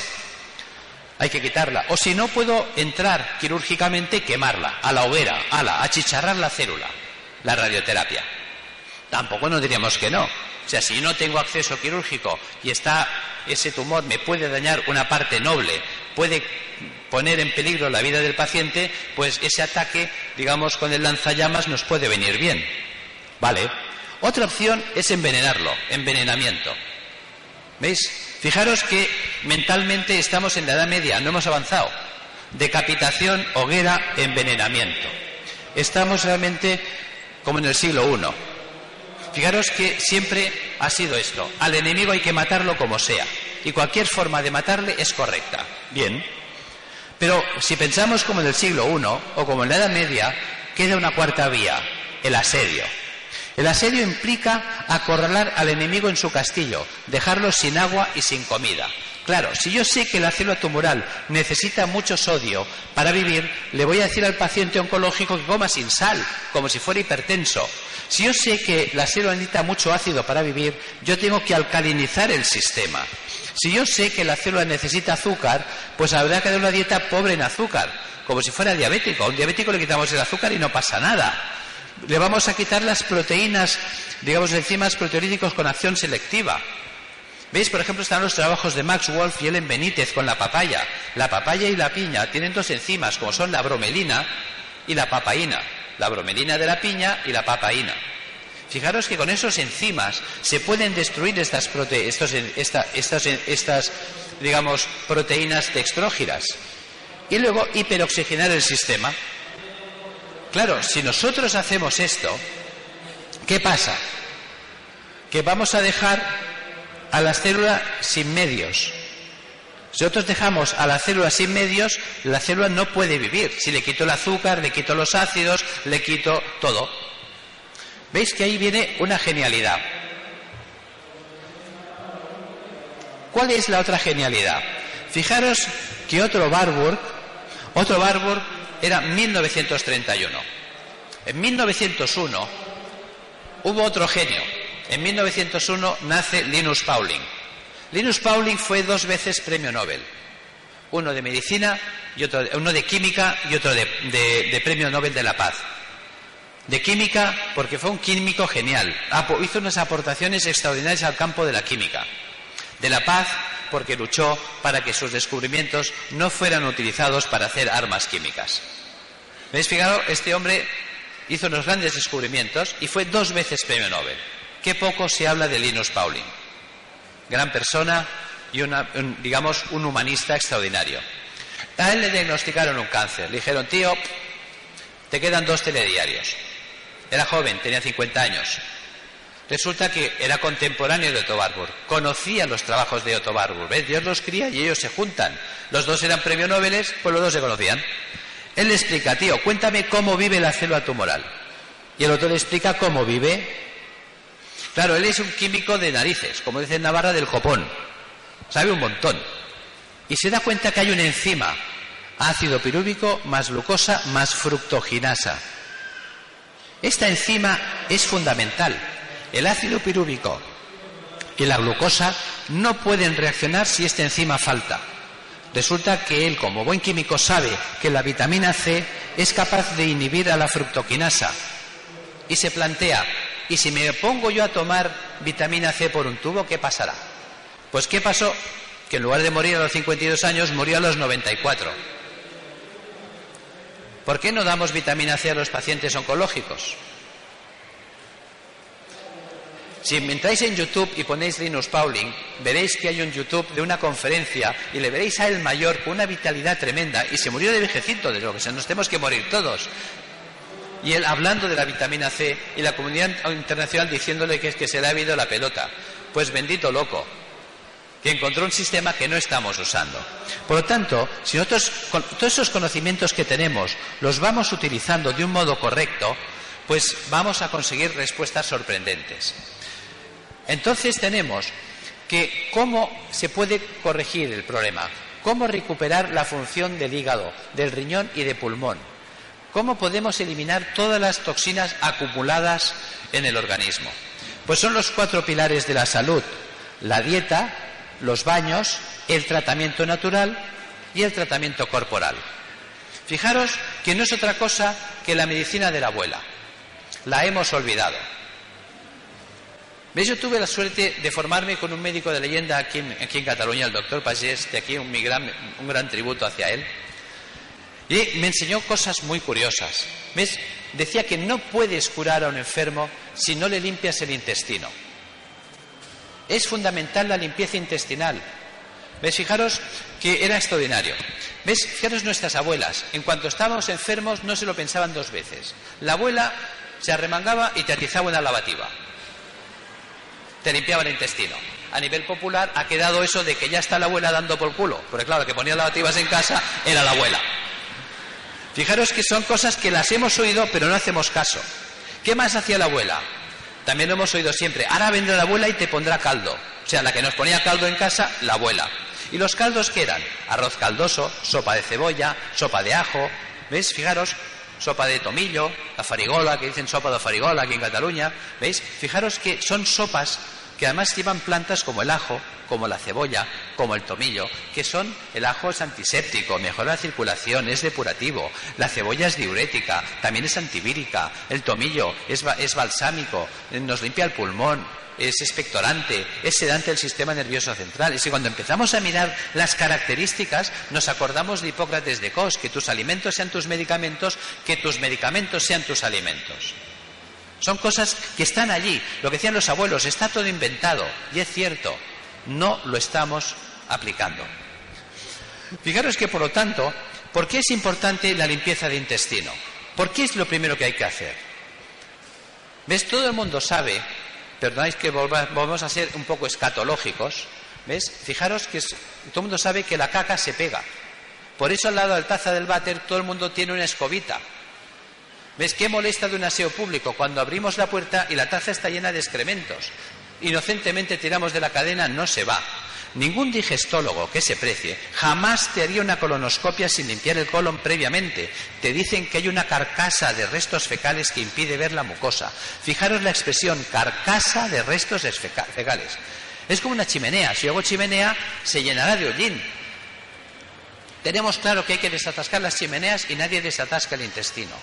Hay que quitarla. O si no puedo entrar quirúrgicamente, quemarla, a la hoguera, a la, achicharrar la célula, la radioterapia. Tampoco nos diríamos que no. O sea, si no tengo acceso quirúrgico y está ese tumor me puede dañar una parte noble, puede poner en peligro la vida del paciente, pues ese ataque, digamos, con el lanzallamas nos puede venir bien. ¿Vale? Otra opción es envenenarlo, envenenamiento. ¿Veis? Fijaros que mentalmente estamos en la Edad Media, no hemos avanzado. Decapitación, hoguera, envenenamiento. Estamos realmente como en el siglo I. Fijaros que siempre ha sido esto. Al enemigo hay que matarlo como sea. Y cualquier forma de matarle es correcta. Bien. Pero si pensamos como en el siglo I o como en la Edad Media, queda una cuarta vía, el asedio. El asedio implica acorralar al enemigo en su castillo, dejarlo sin agua y sin comida. Claro, si yo sé que la célula tumoral necesita mucho sodio para vivir, le voy a decir al paciente oncológico que coma sin sal, como si fuera hipertenso. Si yo sé que la célula necesita mucho ácido para vivir, yo tengo que alcalinizar el sistema. Si yo sé que la célula necesita azúcar, pues habrá que dar una dieta pobre en azúcar, como si fuera diabético. A un diabético le quitamos el azúcar y no pasa nada. Le vamos a quitar las proteínas, digamos, enzimas proteolíticos con acción selectiva. ¿Veis? Por ejemplo, están los trabajos de Max Wolf y Ellen Benítez con la papaya. La papaya y la piña tienen dos enzimas, como son la bromelina y la papaína la bromelina de la piña y la papaína. Fijaros que con esos enzimas se pueden destruir estas, estas, digamos, proteínas dextrógiras y luego hiperoxigenar el sistema. Claro, si nosotros hacemos esto, ¿qué pasa? Que vamos a dejar a la célula sin medios. Si nosotros dejamos a la célula sin medios, la célula no puede vivir. Si le quito el azúcar, le quito los ácidos, le quito todo. ¿Veis que ahí viene una genialidad? ¿Cuál es la otra genialidad? Fijaros que otro Barburg, otro Barburg era 1931. En 1901 hubo otro genio, En 1901 nace Linus Pauling. Linus Pauling fue dos veces premio Nobel. Uno de medicina, y otro, uno de química y otro de, de premio Nobel de la Paz. De química, porque fue un químico genial. Hizo unas aportaciones extraordinarias al campo de la química. De la paz, porque luchó para que sus descubrimientos no fueran utilizados para hacer armas químicas. ¿Veis? Fijaros, este hombre hizo unos grandes descubrimientos y fue dos veces premio Nobel. Qué poco se habla de Linus Pauling. Gran persona y una, digamos un humanista extraordinario. A él le diagnosticaron un cáncer. Le dijeron, tío, te quedan dos telediarios. Era joven, tenía 50 años. Resulta que era contemporáneo de Otto Warburg. Conocía los trabajos de Otto Warburg. ¿Ves? Dios los cría y ellos se juntan. Los dos eran premio Nobel, pues los dos se conocían. Él le explica, tío, cuéntame cómo vive la célula tumoral. Y el otro le explica cómo vive. Claro, él es un químico de narices, como dice Navarra, del copón. Sabe un montón. Y se da cuenta que hay una enzima, ácido pirúvico más glucosa más fructoginasa. Esta enzima es fundamental. El ácido pirúvico y la glucosa no pueden reaccionar si esta enzima falta. Resulta que él, como buen químico, sabe que la vitamina C es capaz de inhibir a la fructoquinasa. Y se plantea, ¿y si me pongo yo a tomar vitamina C por un tubo, qué pasará? Pues ¿qué pasó? Que en lugar de morir a los 52 años, murió a los 94. ¿Por qué no damos vitamina C a los pacientes oncológicos? Si entráis en YouTube y ponéis Linus Pauling, veréis que hay un YouTube de una conferencia y le veréis a él mayor con una vitalidad tremenda y se murió de vejecito, de lo que nos tenemos que morir todos. Y él hablando de la vitamina C y la comunidad internacional diciéndole que es que se le ha habido la pelota. Pues bendito loco, que encontró un sistema que no estamos usando. Por lo tanto, si nosotros con todos esos conocimientos que tenemos los vamos utilizando de un modo correcto, pues vamos a conseguir respuestas sorprendentes. Entonces tenemos que cómo se puede corregir el problema, cómo recuperar la función del hígado, del riñón y de pulmón, cómo podemos eliminar todas las toxinas acumuladas en el organismo. Pues son los cuatro pilares de la salud, la dieta, los baños, el tratamiento natural y el tratamiento corporal. Fijaros que no es otra cosa que la medicina de la abuela. La hemos olvidado. ¿Veis? Yo tuve la suerte de formarme con un médico de leyenda aquí en, Cataluña, el doctor Pagés, de aquí un, gran, un gran tributo hacia él. Y me enseñó cosas muy curiosas. ¿Ves? Decía que no puedes curar a un enfermo si no le limpias el intestino. Es fundamental la limpieza intestinal. ¿Ves? Fijaros que era extraordinario. ¿Ves? Fijaros nuestras abuelas. En cuanto estábamos enfermos no se lo pensaban dos veces. La abuela se arremangaba y te atizaba una lavativa. Te limpiaba el intestino. A nivel popular ha quedado eso de que ya está la abuela dando por culo. Porque claro, que ponía lavativas en casa era la abuela. Fijaros que son cosas que las hemos oído pero no hacemos caso. ¿Qué más hacía la abuela? También lo hemos oído siempre. Ahora vendrá la abuela y te pondrá caldo. O sea, la que nos ponía caldo en casa, la abuela. ¿Y los caldos qué eran? Arroz caldoso, sopa de cebolla, sopa de ajo. ¿Veis? Fijaros, sopa de tomillo, la farigola, que dicen sopa de farigola aquí en Cataluña. ¿Veis? Fijaros que son sopas que además llevan plantas como el ajo, como la cebolla, como el tomillo, que son, el ajo es antiséptico, mejora la circulación, es depurativo, la cebolla es diurética, también es antivírica, el tomillo es, es balsámico, nos limpia el pulmón, es expectorante, es sedante del sistema nervioso central. Y si cuando empezamos a mirar las características, nos acordamos de Hipócrates de Cos, que tus alimentos sean tus medicamentos, que tus medicamentos sean tus alimentos. Son cosas que están allí. Lo que decían los abuelos, está todo inventado. Y es cierto, no lo estamos aplicando. Fijaros que, por lo tanto, ¿por qué es importante la limpieza de intestino? ¿Por qué es lo primero que hay que hacer? ¿Ves? Todo el mundo sabe, perdonáis que volvamos a ser un poco escatológicos, ¿ves? Fijaros que todo el mundo sabe que la caca se pega. Por eso al lado del taza del váter todo el mundo tiene una escobita. ¿Ves qué molesta de un aseo público? Cuando abrimos la puerta y la taza está llena de excrementos inocentemente tiramos de la cadena, no se va. Ningún digestólogo que se precie jamás te haría una colonoscopia sin limpiar el colon previamente. Te dicen que hay una carcasa de restos fecales que impide ver la mucosa. Fijaros la expresión carcasa de restos fecales. Es como una chimenea. Si hago chimenea, se llenará de hollín. Tenemos claro que hay que desatascar las chimeneas y nadie desatasca el intestino.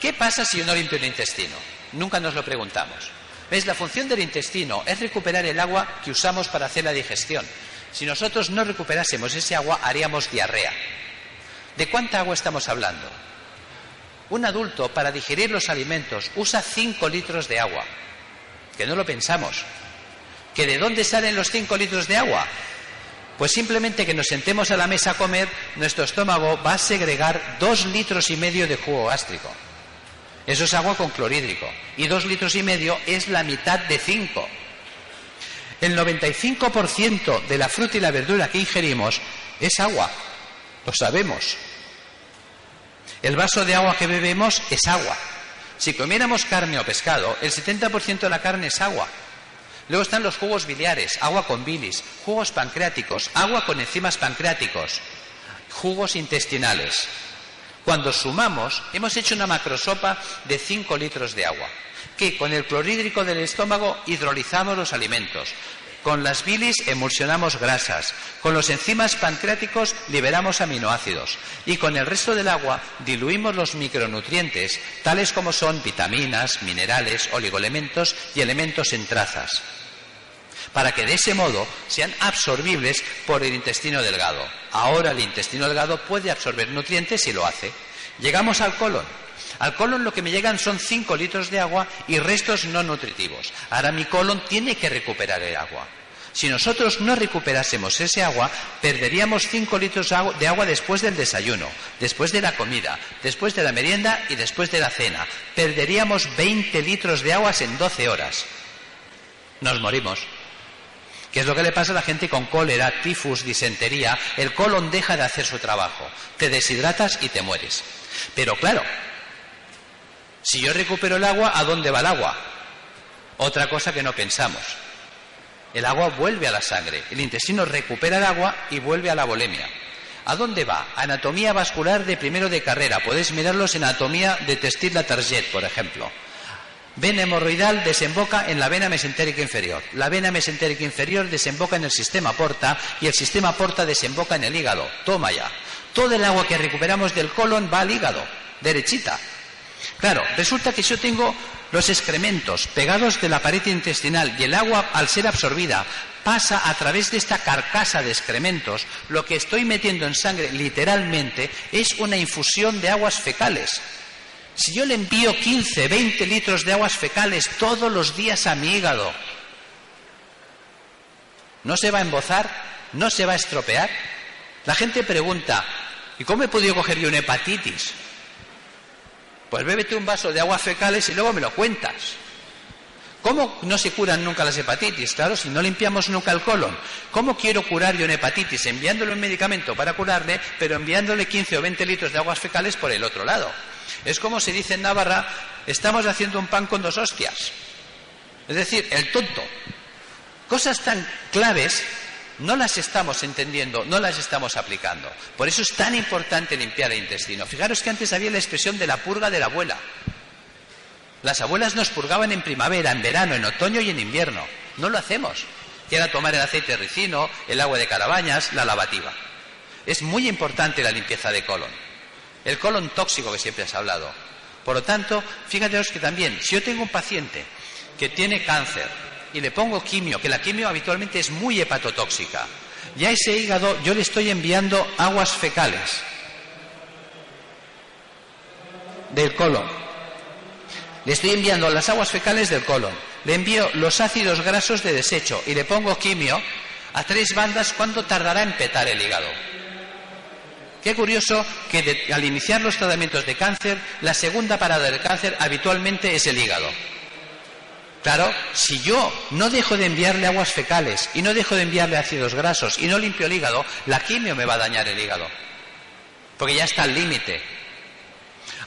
¿Qué pasa si yo no limpio el intestino? Nunca nos lo preguntamos. ¿Ves? La función del intestino es recuperar el agua que usamos para hacer la digestión. Si nosotros no recuperásemos ese agua, haríamos diarrea. ¿De cuánta agua estamos hablando? Un adulto, para digerir los alimentos, usa 5 litros de agua. Que no lo pensamos. ¿Que de dónde salen los 5 litros de agua? Pues simplemente que nos sentemos a la mesa a comer, nuestro estómago va a segregar 2 litros y medio de jugo gástrico. Eso es agua con clorhídrico. Y dos litros y medio es la mitad de cinco. El 95% de la fruta y la verdura que ingerimos es agua. Lo sabemos. El vaso de agua que bebemos es agua. Si comiéramos carne o pescado, el 70% de la carne es agua. Luego están los jugos biliares, agua con bilis, jugos pancreáticos, agua con enzimas pancreáticos, jugos intestinales. Cuando sumamos, hemos hecho una macrosopa de 5 litros de agua, que con el clorhídrico del estómago hidrolizamos los alimentos. Con las bilis emulsionamos grasas, con los enzimas pancreáticos liberamos aminoácidos. Y con el resto del agua diluimos los micronutrientes, tales como son vitaminas, minerales, oligoelementos y elementos en trazas, para que de ese modo sean absorbibles por el intestino delgado. Ahora el intestino delgado puede absorber nutrientes y lo hace. Llegamos al colon. Al colon lo que me llegan son 5 litros de agua y restos no nutritivos. Ahora mi colon tiene que recuperar el agua. Si nosotros no recuperásemos ese agua, perderíamos 5 litros de agua después del desayuno, después de la comida, después de la merienda y después de la cena. Perderíamos 20 litros de aguas en 12 horas. Nos morimos. ¿Qué es lo que le pasa a la gente con cólera, tifus, disentería? El colon deja de hacer su trabajo. Te deshidratas y te mueres. Pero claro, si yo recupero el agua, ¿a dónde va el agua? Otra cosa que no pensamos. El agua vuelve a la sangre. El intestino recupera el agua y vuelve a la bolemia. ¿A dónde va? Anatomía vascular de primero de carrera. Podéis mirarlos en anatomía de Testil la Target, por ejemplo. Vena hemorroidal desemboca en la vena mesentérica inferior. La vena mesentérica inferior desemboca en el sistema porta y el sistema porta desemboca en el hígado. Toma ya. Todo el agua que recuperamos del colon va al hígado, derechita. Claro, resulta que yo tengo los excrementos pegados de la pared intestinal y el agua, al ser absorbida, pasa a través de esta carcasa de excrementos. Lo que estoy metiendo en sangre, literalmente, es una infusión de aguas fecales. Si yo le envío 15, 20 litros de aguas fecales todos los días a mi hígado, ¿no se va a embozar? ¿No se va a estropear? La gente pregunta, ¿y cómo he podido coger yo una hepatitis? Pues bébete un vaso de aguas fecales y luego me lo cuentas. ¿Cómo no se curan nunca las hepatitis? Claro, si no limpiamos nunca el colon. ¿Cómo quiero curar yo una hepatitis? Enviándole un medicamento para curarle, pero enviándole 15 o 20 litros de aguas fecales por el otro lado. Es como se dice en Navarra, estamos haciendo un pan con dos hostias. Es decir, el tonto. Cosas tan claves no las estamos entendiendo, no las estamos aplicando. Por eso es tan importante limpiar el intestino. Fijaros que antes había la expresión de la purga de la abuela. Las abuelas nos purgaban en primavera, en verano, en otoño y en invierno. No lo hacemos. Que era tomar el aceite de ricino, el agua de carabañas, la lavativa. Es muy importante la limpieza de colon. El colon tóxico que siempre has hablado. Por lo tanto, fíjate que también, si yo tengo un paciente que tiene cáncer y le pongo quimio, que la quimio habitualmente es muy hepatotóxica, y a ese hígado yo le estoy enviando aguas fecales del colon. Le estoy enviando las aguas fecales del colon. Le envío los ácidos grasos de desecho y le pongo quimio a tres bandas. ¿Cuánto tardará en petar el hígado? Qué curioso que al iniciar los tratamientos de cáncer, la segunda parada del cáncer habitualmente es el hígado. Claro, si yo no dejo de enviarle aguas fecales y no dejo de enviarle ácidos grasos y no limpio el hígado, la quimio me va a dañar el hígado. Porque ya está al límite.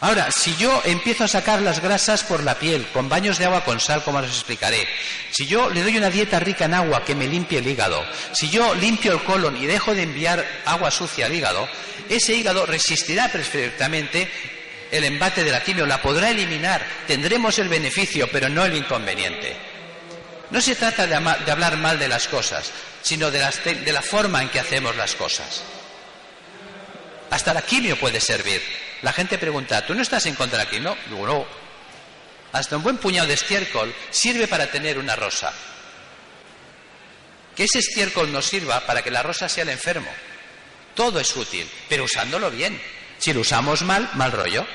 Ahora, si yo empiezo a sacar las grasas por la piel, con baños de agua con sal, como os explicaré, si yo le doy una dieta rica en agua que me limpie el hígado, si yo limpio el colon y dejo de enviar agua sucia al hígado, ese hígado resistirá perfectamente el embate de la quimio, la podrá eliminar, tendremos el beneficio, pero no el inconveniente. No se trata de, hablar mal de las cosas, sino de, de la forma en que hacemos las cosas. Hasta la quimio puede servir. La gente pregunta, ¿tú no estás en contra de la quimio? Digo, no. Hasta un buen puñado de estiércol sirve para tener una rosa. Que ese estiércol nos sirva para que la rosa sea el enfermo. Todo es útil, pero usándolo bien. Si lo usamos mal, mal rollo.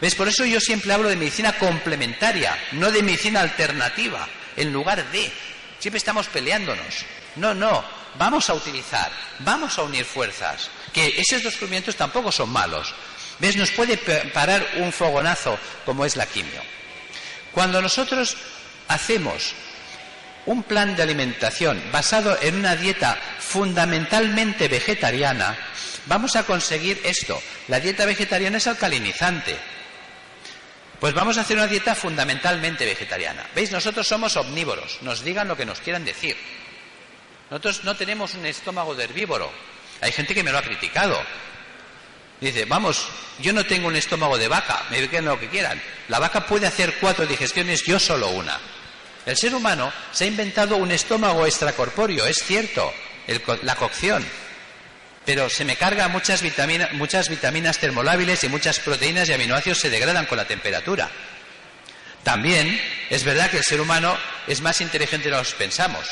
¿Ves? Por eso yo siempre hablo de medicina complementaria, no de medicina alternativa, en lugar de. Siempre estamos peleándonos. No, no. Vamos a utilizar, vamos a unir fuerzas. Que esos descubrimientos tampoco son malos. ¿Ves? Nos puede parar un fogonazo como es la quimio. Cuando nosotros hacemos un plan de alimentación basado en una dieta fundamentalmente vegetariana, vamos a conseguir esto. La dieta vegetariana es alcalinizante. Pues vamos a hacer una dieta fundamentalmente vegetariana. ¿Veis? Nosotros somos omnívoros, nos digan lo que nos quieran decir. Nosotros no tenemos un estómago de herbívoro. Hay gente que me lo ha criticado. Dice, vamos, yo no tengo un estómago de vaca, me digan lo que quieran. La vaca puede hacer cuatro digestiones, yo solo una. El ser humano se ha inventado un estómago extracorpóreo, es cierto, la cocción. Pero se me carga muchas, vitaminas, muchas vitaminas termolábiles y muchas proteínas y aminoácidos se degradan con la temperatura. También es verdad que el ser humano es más inteligente de lo que pensamos.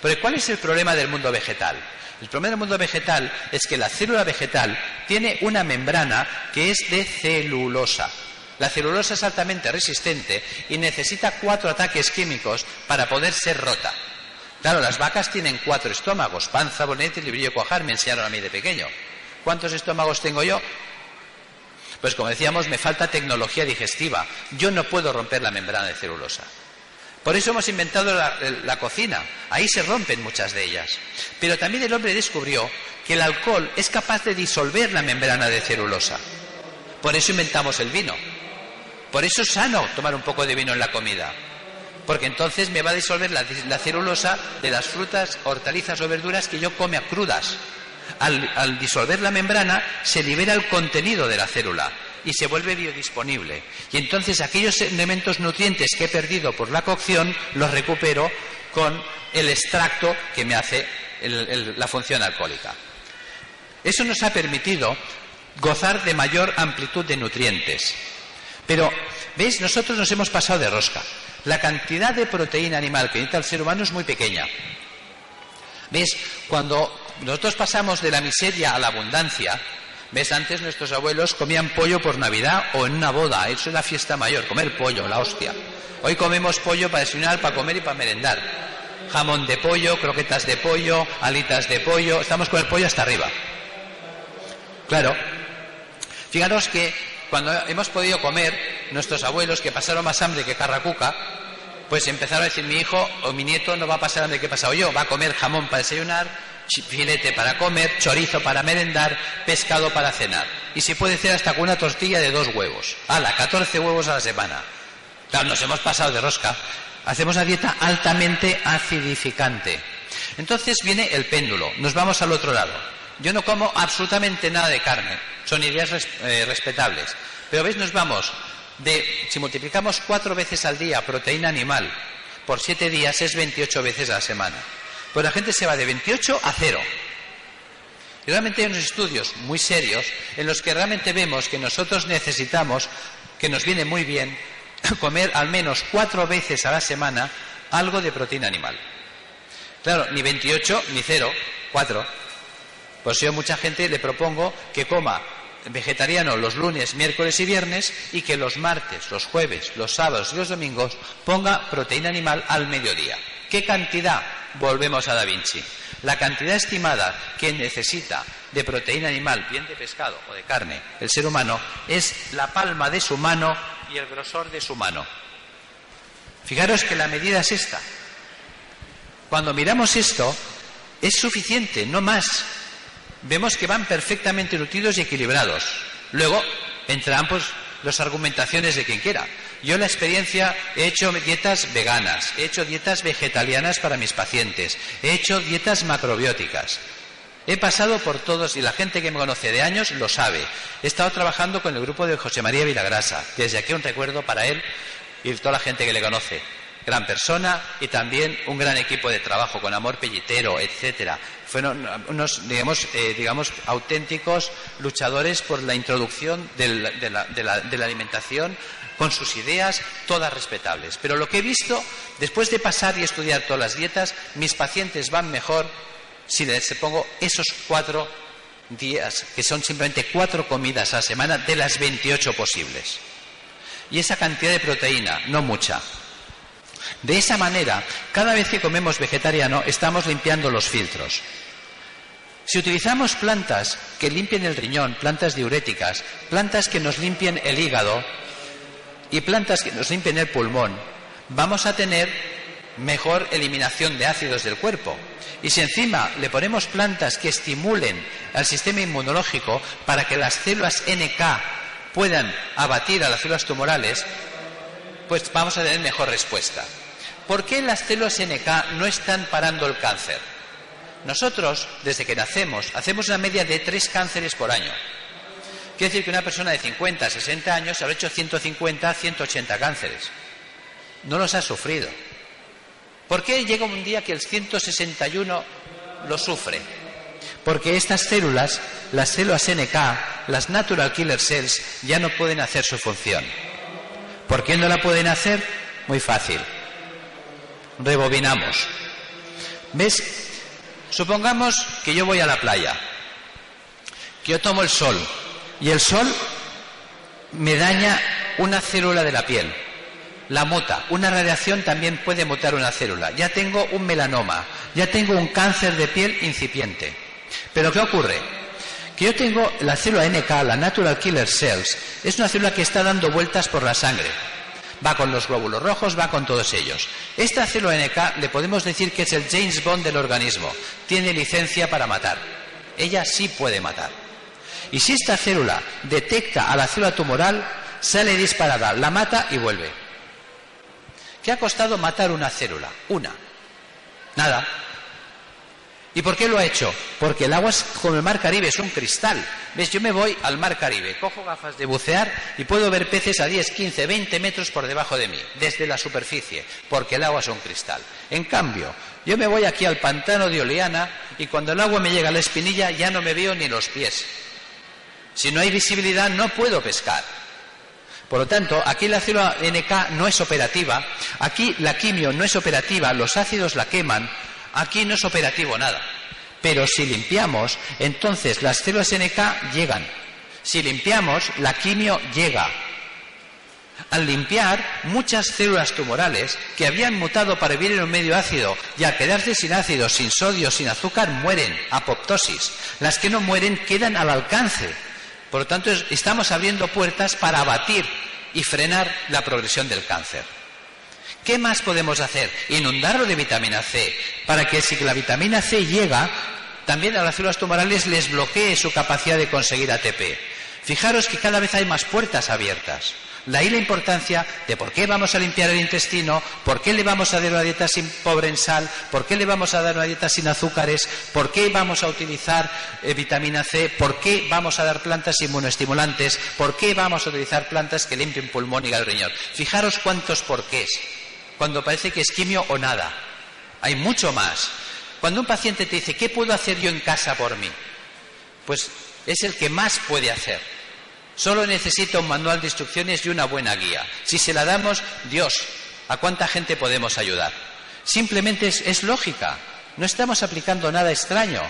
Pero ¿cuál es el problema del mundo vegetal? El problema del mundo vegetal es que la célula vegetal tiene una membrana que es de celulosa. La celulosa es altamente resistente y necesita cuatro ataques químicos para poder ser rota. Claro, las vacas tienen cuatro estómagos, panza, bonete, librillo, cuajar, me enseñaron a mí de pequeño. ¿Cuántos estómagos tengo yo? Pues como decíamos, me falta tecnología digestiva. Yo no puedo romper la membrana de celulosa. Por eso hemos inventado la, cocina. Ahí se rompen muchas de ellas. Pero también el hombre descubrió que el alcohol es capaz de disolver la membrana de celulosa. Por eso inventamos el vino. Por eso es sano tomar un poco de vino en la comida. Porque entonces me va a disolver la, celulosa de las frutas, hortalizas o verduras que yo come a crudas. al disolver la membrana se libera el contenido de la célula y se vuelve biodisponible. Y entonces aquellos elementos nutrientes que he perdido por la cocción los recupero con el extracto que me hace la función alcohólica. Eso nos ha permitido gozar de mayor amplitud de nutrientes. Pero, ¿veis? Nosotros nos hemos pasado de rosca. La cantidad de proteína animal que necesita el ser humano es muy pequeña. ¿Veis? Cuando nosotros pasamos de la miseria a la abundancia, ¿Ves? Antes nuestros abuelos comían pollo por Navidad o en una boda. Eso es la fiesta mayor, comer pollo, la hostia. Hoy comemos pollo para desayunar, para comer y para merendar. Jamón de pollo, croquetas de pollo, alitas de pollo. Estamos con el pollo hasta arriba. Claro. Fijaros que cuando hemos podido comer, nuestros abuelos que pasaron más hambre que carracuca, pues empezaron a decir mi hijo o mi nieto no va a pasar hambre que he pasado yo, va a comer jamón para desayunar, filete para comer, chorizo para merendar, pescado para cenar. Y se puede hacer hasta con una tortilla de dos huevos. ¡Hala! 14 huevos a la semana. Claro, nos hemos pasado de rosca. Hacemos una dieta altamente acidificante. Entonces viene el péndulo. Nos vamos al otro lado. Yo no como absolutamente nada de carne. Son ideas eh, respetables. Pero veis, nos vamos de, si multiplicamos cuatro veces al día proteína animal, por siete días es 28 veces a la semana. Pues la gente se va de 28 a 0. Y realmente hay unos estudios muy serios en los que realmente vemos que nosotros necesitamos, que nos viene muy bien, comer al menos cuatro veces a la semana algo de proteína animal. Claro, ni 28 ni 0, 4. Pues yo a mucha gente le propongo que coma vegetariano los lunes, miércoles y viernes y que los martes, los jueves, los sábados y los domingos ponga proteína animal al mediodía. ¿Qué cantidad? Volvemos a Da Vinci. La cantidad estimada que necesita de proteína animal, bien de pescado o de carne, el ser humano, es la palma de su mano y el grosor de su mano. Fijaros que la medida es esta. Cuando miramos esto, es suficiente, no más. Vemos que van perfectamente nutridos y equilibrados. Luego entrarán pues las argumentaciones de quien quiera. Yo la experiencia he hecho dietas veganas, he hecho dietas vegetarianas para mis pacientes, he hecho dietas macrobióticas. He pasado por todos y la gente que me conoce de años lo sabe. He estado trabajando con el grupo de José María Vilagrasa. Desde aquí un recuerdo para él y toda la gente que le conoce gran persona y también un gran equipo de trabajo con Amor Pellitero, etcétera. Fueron unos, digamos, eh, digamos auténticos luchadores por la introducción de la alimentación con sus ideas, todas respetables. Pero lo que he visto, después de pasar y estudiar todas las dietas, mis pacientes van mejor si les pongo esos cuatro días, que son simplemente cuatro comidas a la semana de las 28 posibles. Y esa cantidad de proteína, no mucha. De esa manera, cada vez que comemos vegetariano, estamos limpiando los filtros. Si utilizamos plantas que limpien el riñón, plantas diuréticas, plantas que nos limpien el hígado y plantas que nos limpien el pulmón, vamos a tener mejor eliminación de ácidos del cuerpo. Y si encima le ponemos plantas que estimulen al sistema inmunológico para que las células NK puedan abatir a las células tumorales, pues vamos a tener mejor respuesta. ¿Por qué las células NK no están parando el cáncer? Nosotros, desde que nacemos, hacemos una media de tres cánceres por año. Quiere decir que una persona de 50, 60 años habrá hecho 150, 180 cánceres. No los ha sufrido. ¿Por qué llega un día que el 161 lo sufre? Porque estas células, las células NK, las Natural Killer Cells, ya no pueden hacer su función. ¿Por qué no la pueden hacer? Muy fácil. Rebobinamos. ¿Ves? Supongamos que yo voy a la playa, que yo tomo el sol y el sol me daña una célula de la piel. La muta. Una radiación también puede mutar una célula. Ya tengo un melanoma, ya tengo un cáncer de piel incipiente. Pero ¿qué ocurre? Que yo tengo la célula NK, la Natural Killer Cells, es una célula que está dando vueltas por la sangre. Va con los glóbulos rojos, va con todos ellos. Esta célula NK le podemos decir que es el James Bond del organismo. Tiene licencia para matar. Ella sí puede matar. Y si esta célula detecta a la célula tumoral, sale disparada, la mata y vuelve. ¿Qué ha costado matar una célula? Una. Nada. ¿Y por qué lo ha hecho? Porque el agua es como el mar Caribe, es un cristal. ¿Ves? Yo me voy al mar Caribe, cojo gafas de bucear y puedo ver peces a 10, 15, 20 metros por debajo de mí, desde la superficie, porque el agua es un cristal. En cambio, yo me voy aquí al pantano de Oleana y cuando el agua me llega a la espinilla ya no me veo ni los pies. Si no hay visibilidad no puedo pescar. Por lo tanto, aquí la célula NK no es operativa, aquí la quimio no es operativa, los ácidos la queman, aquí no es operativo nada. Pero si limpiamos, entonces las células NK llegan. Si limpiamos, la quimio llega. Al limpiar, muchas células tumorales que habían mutado para vivir en un medio ácido y al quedarse sin ácido, sin sodio, sin azúcar, mueren, apoptosis. Las que no mueren quedan al alcance por lo tanto, estamos abriendo puertas para abatir y frenar la progresión del cáncer. ¿Qué más podemos hacer? Inundarlo de vitamina C, para que si la vitamina C llega, también a las células tumorales les bloquee su capacidad de conseguir ATP. Fijaros que cada vez hay más puertas abiertas. De ahí la importancia de por qué vamos a limpiar el intestino, por qué le vamos a dar una dieta sin pobre en sal, por qué le vamos a dar una dieta sin azúcares, por qué vamos a utilizar eh, vitamina C, por qué vamos a dar plantas inmunoestimulantes, por qué vamos a utilizar plantas que limpien pulmón y riñón. Fijaros cuántos porqués, cuando parece que es quimio o nada. Hay mucho más. Cuando un paciente te dice, ¿qué puedo hacer yo en casa por mí? Pues es el que más puede hacer. Solo necesita un manual de instrucciones y una buena guía. Si se la damos, Dios, ¿a cuánta gente podemos ayudar? Simplemente es, lógica. No estamos aplicando nada extraño.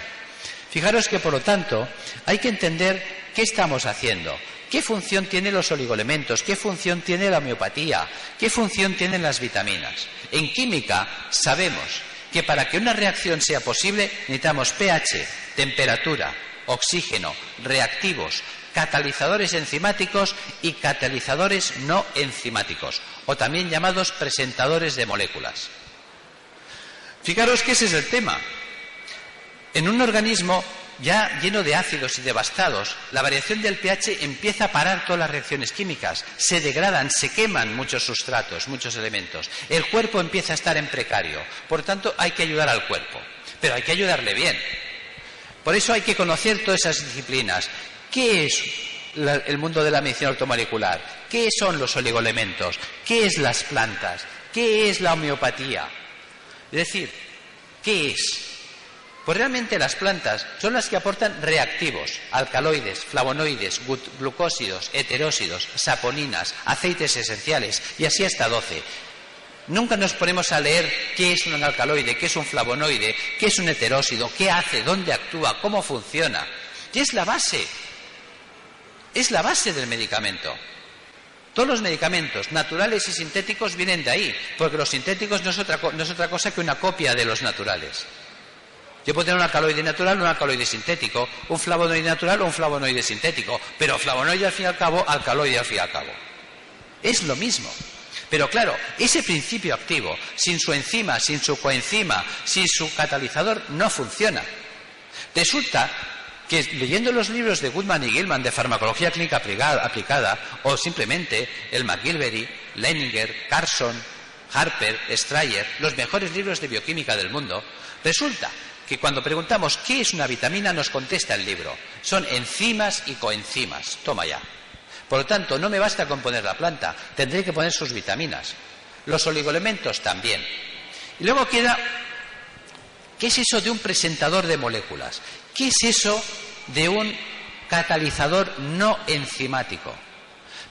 Fijaros que, por lo tanto, hay que entender qué estamos haciendo. ¿Qué función tienen los oligoelementos? ¿Qué función tiene la homeopatía? ¿Qué función tienen las vitaminas? En química sabemos que para que una reacción sea posible necesitamos pH, temperatura, oxígeno, reactivos, catalizadores enzimáticos y catalizadores no enzimáticos, o también llamados presentadores de moléculas. Fijaros que ese es el tema. En un organismo ya lleno de ácidos y devastados, la variación del pH empieza a parar todas las reacciones químicas, se degradan, se queman muchos sustratos, muchos elementos. El cuerpo empieza a estar en precario. Por tanto, hay que ayudar al cuerpo, pero hay que ayudarle bien. Por eso hay que conocer todas esas disciplinas. ¿Qué es el mundo de la medicina automolecular? ¿Qué son los oligoelementos? ¿Qué es las plantas? ¿Qué es la homeopatía? Es decir, ¿qué es? Pues realmente las plantas son las que aportan reactivos, alcaloides, flavonoides, glucósidos, heterósidos, saponinas, aceites esenciales y así hasta 12. Nunca nos ponemos a leer qué es un alcaloide, qué es un flavonoide, qué es un heterósido, qué hace, dónde actúa, cómo funciona. Y es la base. Es la base del medicamento. Todos los medicamentos naturales y sintéticos vienen de ahí, porque los sintéticos no es otra, no es otra cosa que una copia de los naturales. Yo puedo tener un alcaloide natural o un alcaloide sintético, un flavonoide natural o un flavonoide sintético, pero flavonoide al fin y al cabo, alcaloide al fin y al cabo. Es lo mismo. Pero claro, ese principio activo, sin su enzima, sin su coenzima, sin su catalizador, no funciona. Resulta que leyendo los libros de Goodman y Gilman de farmacología clínica aplicada, o simplemente el McGilvery, Leninger, Carson, Harper, Strayer, los mejores libros de bioquímica del mundo, resulta que cuando preguntamos qué es una vitamina nos contesta el libro. Son enzimas y coenzimas. Toma ya. Por lo tanto, no me basta con poner la planta, tendré que poner sus vitaminas. Los oligoelementos también. Y luego queda, ¿qué es eso de un presentador de moléculas? ¿Qué es eso de un catalizador no enzimático?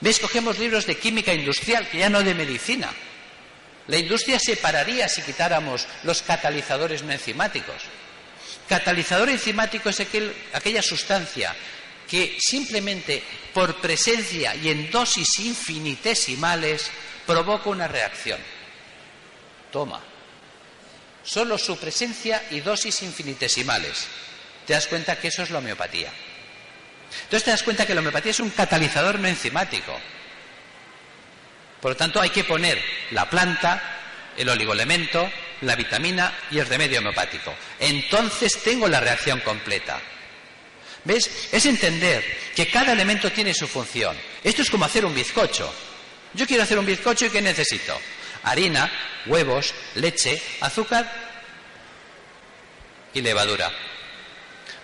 ¿Ves? Cogemos libros de química industrial, que ya no de medicina. La industria se pararía si quitáramos los catalizadores no enzimáticos. Catalizador enzimático es aquella sustancia que simplemente por presencia y en dosis infinitesimales provoca una reacción. Toma. Solo su presencia y dosis infinitesimales. Te das cuenta que eso es la homeopatía. Entonces te das cuenta que la homeopatía es un catalizador no enzimático. Por lo tanto, hay que poner la planta, el oligoelemento, la vitamina y el remedio homeopático. Entonces tengo la reacción completa. ¿Ves? Es entender que cada elemento tiene su función. Esto es como hacer un bizcocho. Yo quiero hacer un bizcocho y ¿qué necesito? Harina, huevos, leche, azúcar y levadura.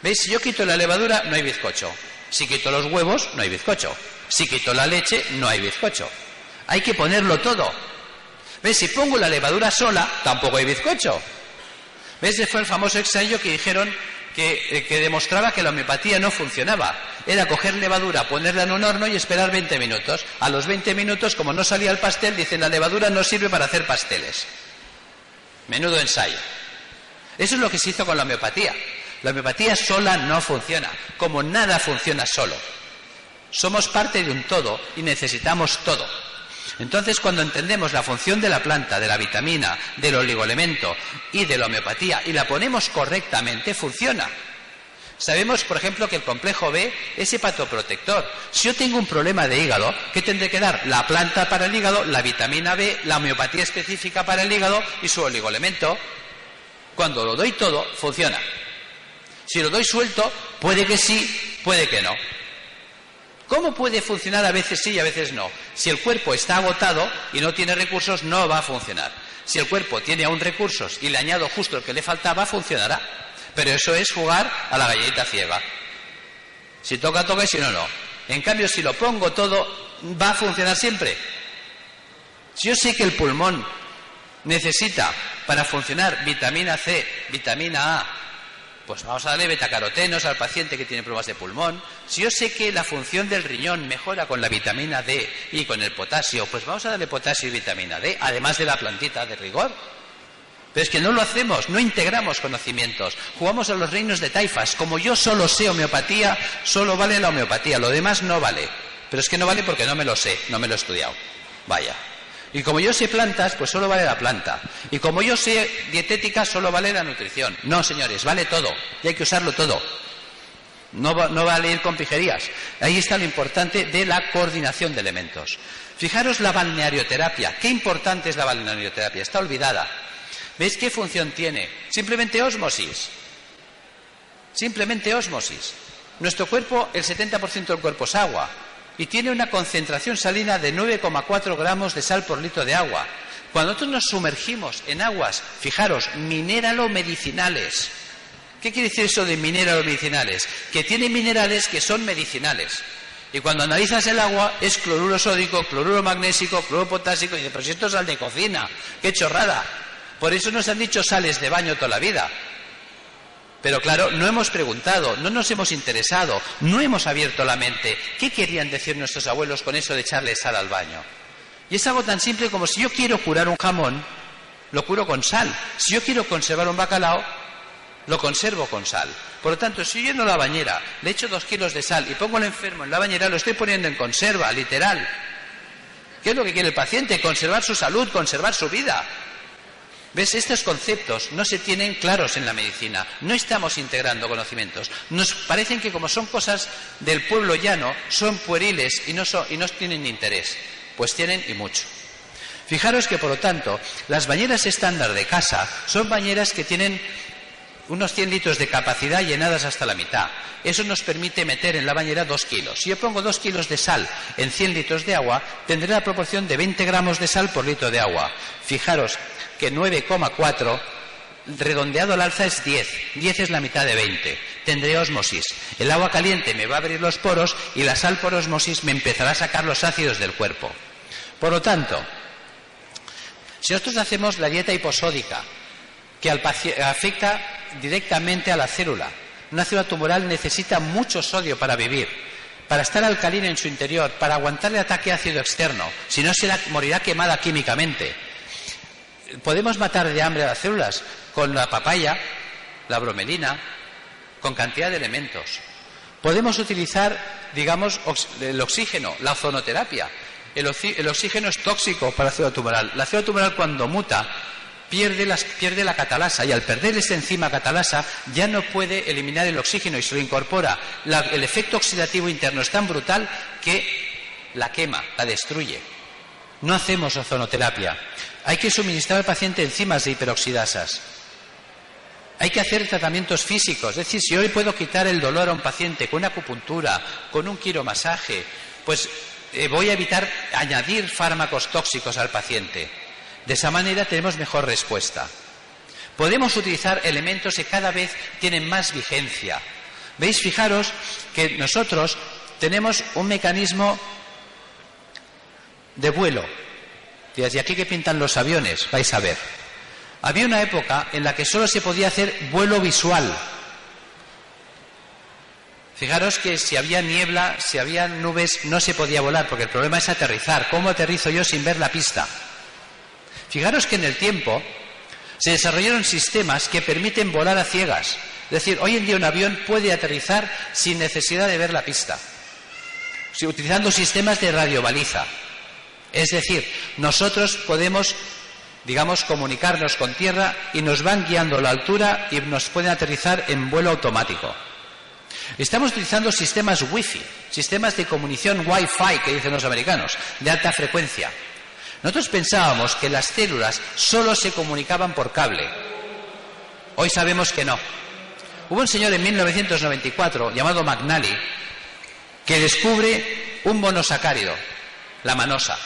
¿Veis? Si yo quito la levadura, no hay bizcocho. Si quito los huevos, no hay bizcocho. Si quito la leche, no hay bizcocho. Hay que ponerlo todo. ¿Ves? Si pongo la levadura sola, tampoco hay bizcocho. ¿Ves? Ese fue el famoso ensayo que dijeron eh, que, demostraba que la homeopatía no funcionaba. Era coger levadura, ponerla en un horno y esperar 20 minutos. A los 20 minutos, como no salía el pastel, dicen la levadura no sirve para hacer pasteles. Menudo ensayo. Eso es lo que se hizo con la homeopatía. La homeopatía sola no funciona, como nada funciona solo. Somos parte de un todo y necesitamos todo. Entonces, cuando entendemos la función de la planta, de la vitamina, del oligoelemento y de la homeopatía y la ponemos correctamente, funciona. Sabemos, por ejemplo, que el complejo B es hepatoprotector. Si yo tengo un problema de hígado, ¿qué tendré que dar? La planta para el hígado, la vitamina B, la homeopatía específica para el hígado y su oligoelemento. Cuando lo doy todo, funciona. Si lo doy suelto, puede que sí, puede que no. ¿Cómo puede funcionar a veces sí y a veces no? Si el cuerpo está agotado y no tiene recursos, no va a funcionar. Si el cuerpo tiene aún recursos y le añado justo el que le faltaba, funcionará. Pero eso es jugar a la galletita ciega. Si toca, toca y si no, no. En cambio, si lo pongo todo, va a funcionar siempre. Si yo sé que el pulmón necesita para funcionar vitamina C, vitamina A, pues vamos a darle betacarotenos al paciente que tiene problemas de pulmón. Si yo sé que la función del riñón mejora con la vitamina D y con el potasio, pues vamos a darle potasio y vitamina D, además de la plantita de rigor. Pero es que no lo hacemos, no integramos conocimientos. Jugamos a los reinos de taifas. Como yo solo sé homeopatía, solo vale la homeopatía, lo demás no vale. Pero es que no vale porque no me lo sé, no me lo he estudiado. Vaya. Y como yo sé plantas, pues solo vale la planta. Y como yo sé dietética, solo vale la nutrición. No, señores, vale todo. Y hay que usarlo todo. No, no vale ir con pijerías. Ahí está lo importante de la coordinación de elementos. Fijaros la balnearioterapia. Qué importante es la balnearioterapia. Está olvidada. ¿Veis qué función tiene? Simplemente ósmosis. Simplemente ósmosis. Nuestro cuerpo, el 70% del cuerpo es agua y tiene una concentración salina de 9,4 gramos de sal por litro de agua. Cuando nosotros nos sumergimos en aguas, fijaros, minéralo-medicinales. ¿Qué quiere decir eso de minéralo-medicinales? Que tiene minerales que son medicinales. Y cuando analizas el agua es cloruro sódico, cloruro magnésico, cloruro potásico, y dices, pero si esto es sal de cocina, qué chorrada. Por eso nos han dicho sales de baño toda la vida. Pero claro, no hemos preguntado, no nos hemos interesado, no hemos abierto la mente. ¿Qué querían decir nuestros abuelos con eso de echarle sal al baño? Y es algo tan simple como si yo quiero curar un jamón, lo curo con sal. Si yo quiero conservar un bacalao, lo conservo con sal. Por lo tanto, si yo lleno la bañera, le echo dos kilos de sal y pongo al enfermo en la bañera, lo estoy poniendo en conserva, literal. ¿Qué es lo que quiere el paciente? Conservar su salud, conservar su vida. ¿Ves? Estos conceptos no se tienen claros en la medicina. No estamos integrando conocimientos. Nos parecen que como son cosas del pueblo llano, son pueriles y no, son, y no tienen interés. Pues tienen y mucho. Fijaros que, por lo tanto, las bañeras estándar de casa son bañeras que tienen unos 100 litros de capacidad llenadas hasta la mitad. Eso nos permite meter en la bañera 2 kilos. Si yo pongo 2 kilos de sal en 100 litros de agua, tendré la proporción de 20 gramos de sal por litro de agua. Fijaros que 9,4 redondeado al alza es 10. 10 es la mitad de 20. Tendré osmosis. El agua caliente me va a abrir los poros y la sal por osmosis me empezará a sacar los ácidos del cuerpo. Por lo tanto, si nosotros hacemos la dieta hiposódica, que afecta directamente a la célula. Una célula tumoral necesita mucho sodio para vivir, para estar alcalina en su interior, para aguantar el ataque ácido externo, si no se morirá quemada químicamente. Podemos matar de hambre a las células con la papaya, la bromelina, con cantidad de elementos. Podemos utilizar, digamos, el oxígeno, la ozonoterapia. El, oxígeno es tóxico para la célula tumoral. La célula tumoral cuando muta pierde, la catalasa y al perder esa enzima catalasa ya no puede eliminar el oxígeno y se lo incorpora. el efecto oxidativo interno es tan brutal que la quema, la destruye. No hacemos ozonoterapia. Hay que suministrar al paciente enzimas de hiperoxidasas. Hay que hacer tratamientos físicos. Es decir, si hoy puedo quitar el dolor a un paciente con una acupuntura, con un quiromasaje, pues eh, voy a evitar añadir fármacos tóxicos al paciente. De esa manera tenemos mejor respuesta. Podemos utilizar elementos que cada vez tienen más vigencia. ¿Veis? Fijaros que nosotros tenemos un mecanismo de vuelo. ¿Y aquí que pintan los aviones? Vais a ver. Había una época en la que solo se podía hacer vuelo visual. Fijaros que si había niebla, si había nubes, no se podía volar, porque el problema es aterrizar. ¿Cómo aterrizo yo sin ver la pista? Fijaros que en el tiempo se desarrollaron sistemas que permiten volar a ciegas. Es decir, hoy en día un avión puede aterrizar sin necesidad de ver la pista, utilizando sistemas de radiobaliza. Es decir, nosotros podemos, digamos, comunicarnos con tierra y nos van guiando la altura y nos pueden aterrizar en vuelo automático. Estamos utilizando sistemas Wi-Fi, sistemas de comunicación Wi-Fi que dicen los americanos, de alta frecuencia. Nosotros pensábamos que las células solo se comunicaban por cable. Hoy sabemos que no. Hubo un señor en 1994 llamado McNally que descubre un monosacárido, la manosa.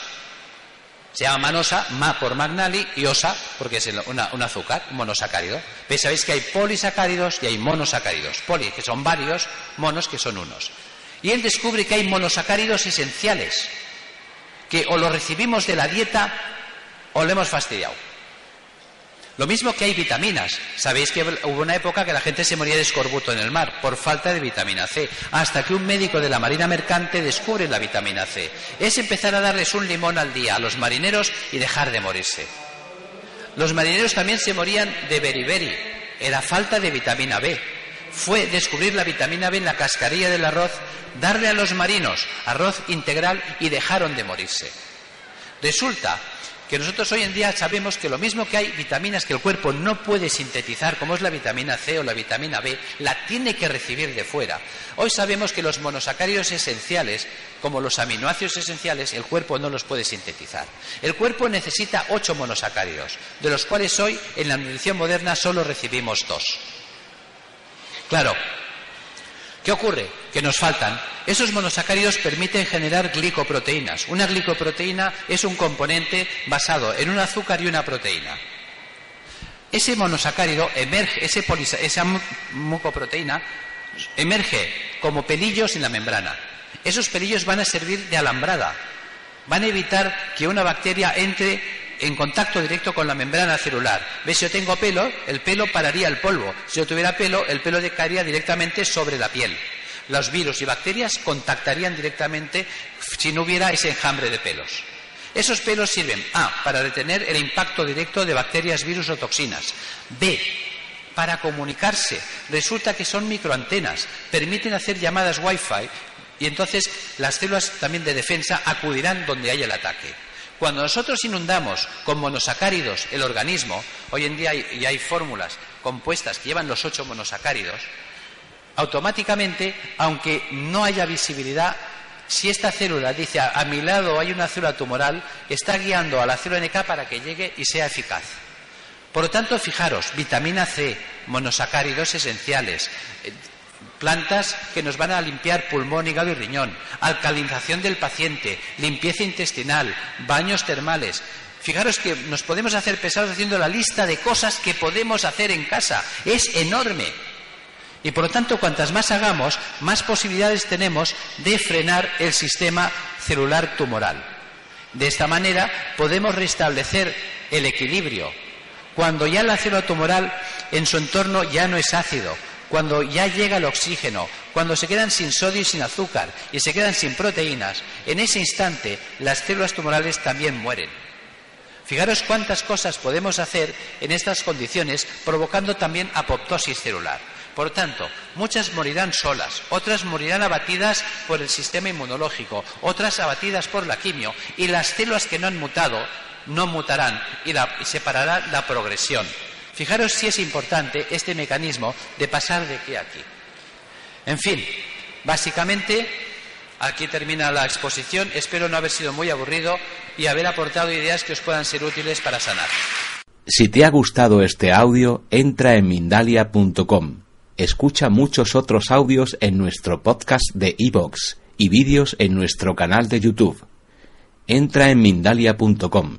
Se llama manosa, ma por McNally y osa porque es un azúcar, un monosacárido. ¿Veis? Sabéis que hay polisacáridos y hay monosacáridos. Poli, que son varios, monos, que son unos. Y él descubre que hay monosacáridos esenciales que o lo recibimos de la dieta o lo hemos fastidiado. Lo mismo que hay vitaminas. Sabéis que hubo una época que la gente se moría de escorbuto en el mar por falta de vitamina C, hasta que un médico de la Marina Mercante descubre la vitamina C. Es empezar a darles un limón al día a los marineros y dejar de morirse. Los marineros también se morían de beriberi, era falta de vitamina B. Fue descubrir la vitamina B en la cascarilla del arroz darle a los marinos arroz integral y dejaron de morirse. Resulta que nosotros hoy en día sabemos que lo mismo que hay vitaminas que el cuerpo no puede sintetizar, como es la vitamina C o la vitamina B, la tiene que recibir de fuera. Hoy sabemos que los monosacáridos esenciales, como los aminoácidos esenciales, el cuerpo no los puede sintetizar. El cuerpo necesita ocho monosacáridos, de los cuales hoy en la nutrición moderna solo recibimos dos. Claro, ¿qué ocurre? Que nos faltan. Esos monosacáridos permiten generar glicoproteínas. Una glicoproteína es un componente basado en un azúcar y una proteína. Ese monosacárido emerge, esa mucoproteína emerge como pelillos en la membrana. Esos pelillos van a servir de alambrada, van a evitar que una bacteria entre en contacto directo con la membrana celular. ¿Ves? Si yo tengo pelo, el pelo pararía el polvo. Si yo tuviera pelo, el pelo decaería directamente sobre la piel. Los virus y bacterias contactarían directamente si no hubiera ese enjambre de pelos. Esos pelos sirven A, para detener el impacto directo de bacterias, virus o toxinas. B, para comunicarse. Resulta que son microantenas, permiten hacer llamadas Wi-Fi y entonces las células también de defensa acudirán donde haya el ataque. Cuando nosotros inundamos con monosacáridos el organismo, hoy en día hay, hay fórmulas compuestas que llevan los ocho monosacáridos, automáticamente, aunque no haya visibilidad, si esta célula dice a, mi lado hay una célula tumoral, está guiando a la célula NK para que llegue y sea eficaz. Por lo tanto, fijaros, vitamina C, monosacáridos esenciales, eh, plantas que nos van a limpiar pulmón, hígado y riñón, alcalinización del paciente, limpieza intestinal, baños termales. Fijaros que nos podemos hacer pesados haciendo la lista de cosas que podemos hacer en casa. Es enorme. Y por lo tanto, cuantas más hagamos, más posibilidades tenemos de frenar el sistema celular tumoral. De esta manera podemos restablecer el equilibrio. Cuando ya la célula tumoral en su entorno ya no es ácido, cuando ya llega el oxígeno, cuando se quedan sin sodio y sin azúcar y se quedan sin proteínas, en ese instante las células tumorales también mueren. Fijaros cuántas cosas podemos hacer en estas condiciones, provocando también apoptosis celular. Por tanto, muchas morirán solas, otras morirán abatidas por el sistema inmunológico, otras abatidas por la quimio, y las células que no han mutado no mutarán y, y se parará la progresión. Fijaros si es importante este mecanismo de pasar de aquí a aquí. En fin, básicamente aquí termina la exposición. Espero no haber sido muy aburrido y haber aportado ideas que os puedan ser útiles para sanar. Si te ha gustado este audio, entra en mindalia.com. Escucha muchos otros audios en nuestro podcast de iVoox y vídeos en nuestro canal de YouTube. Entra en mindalia.com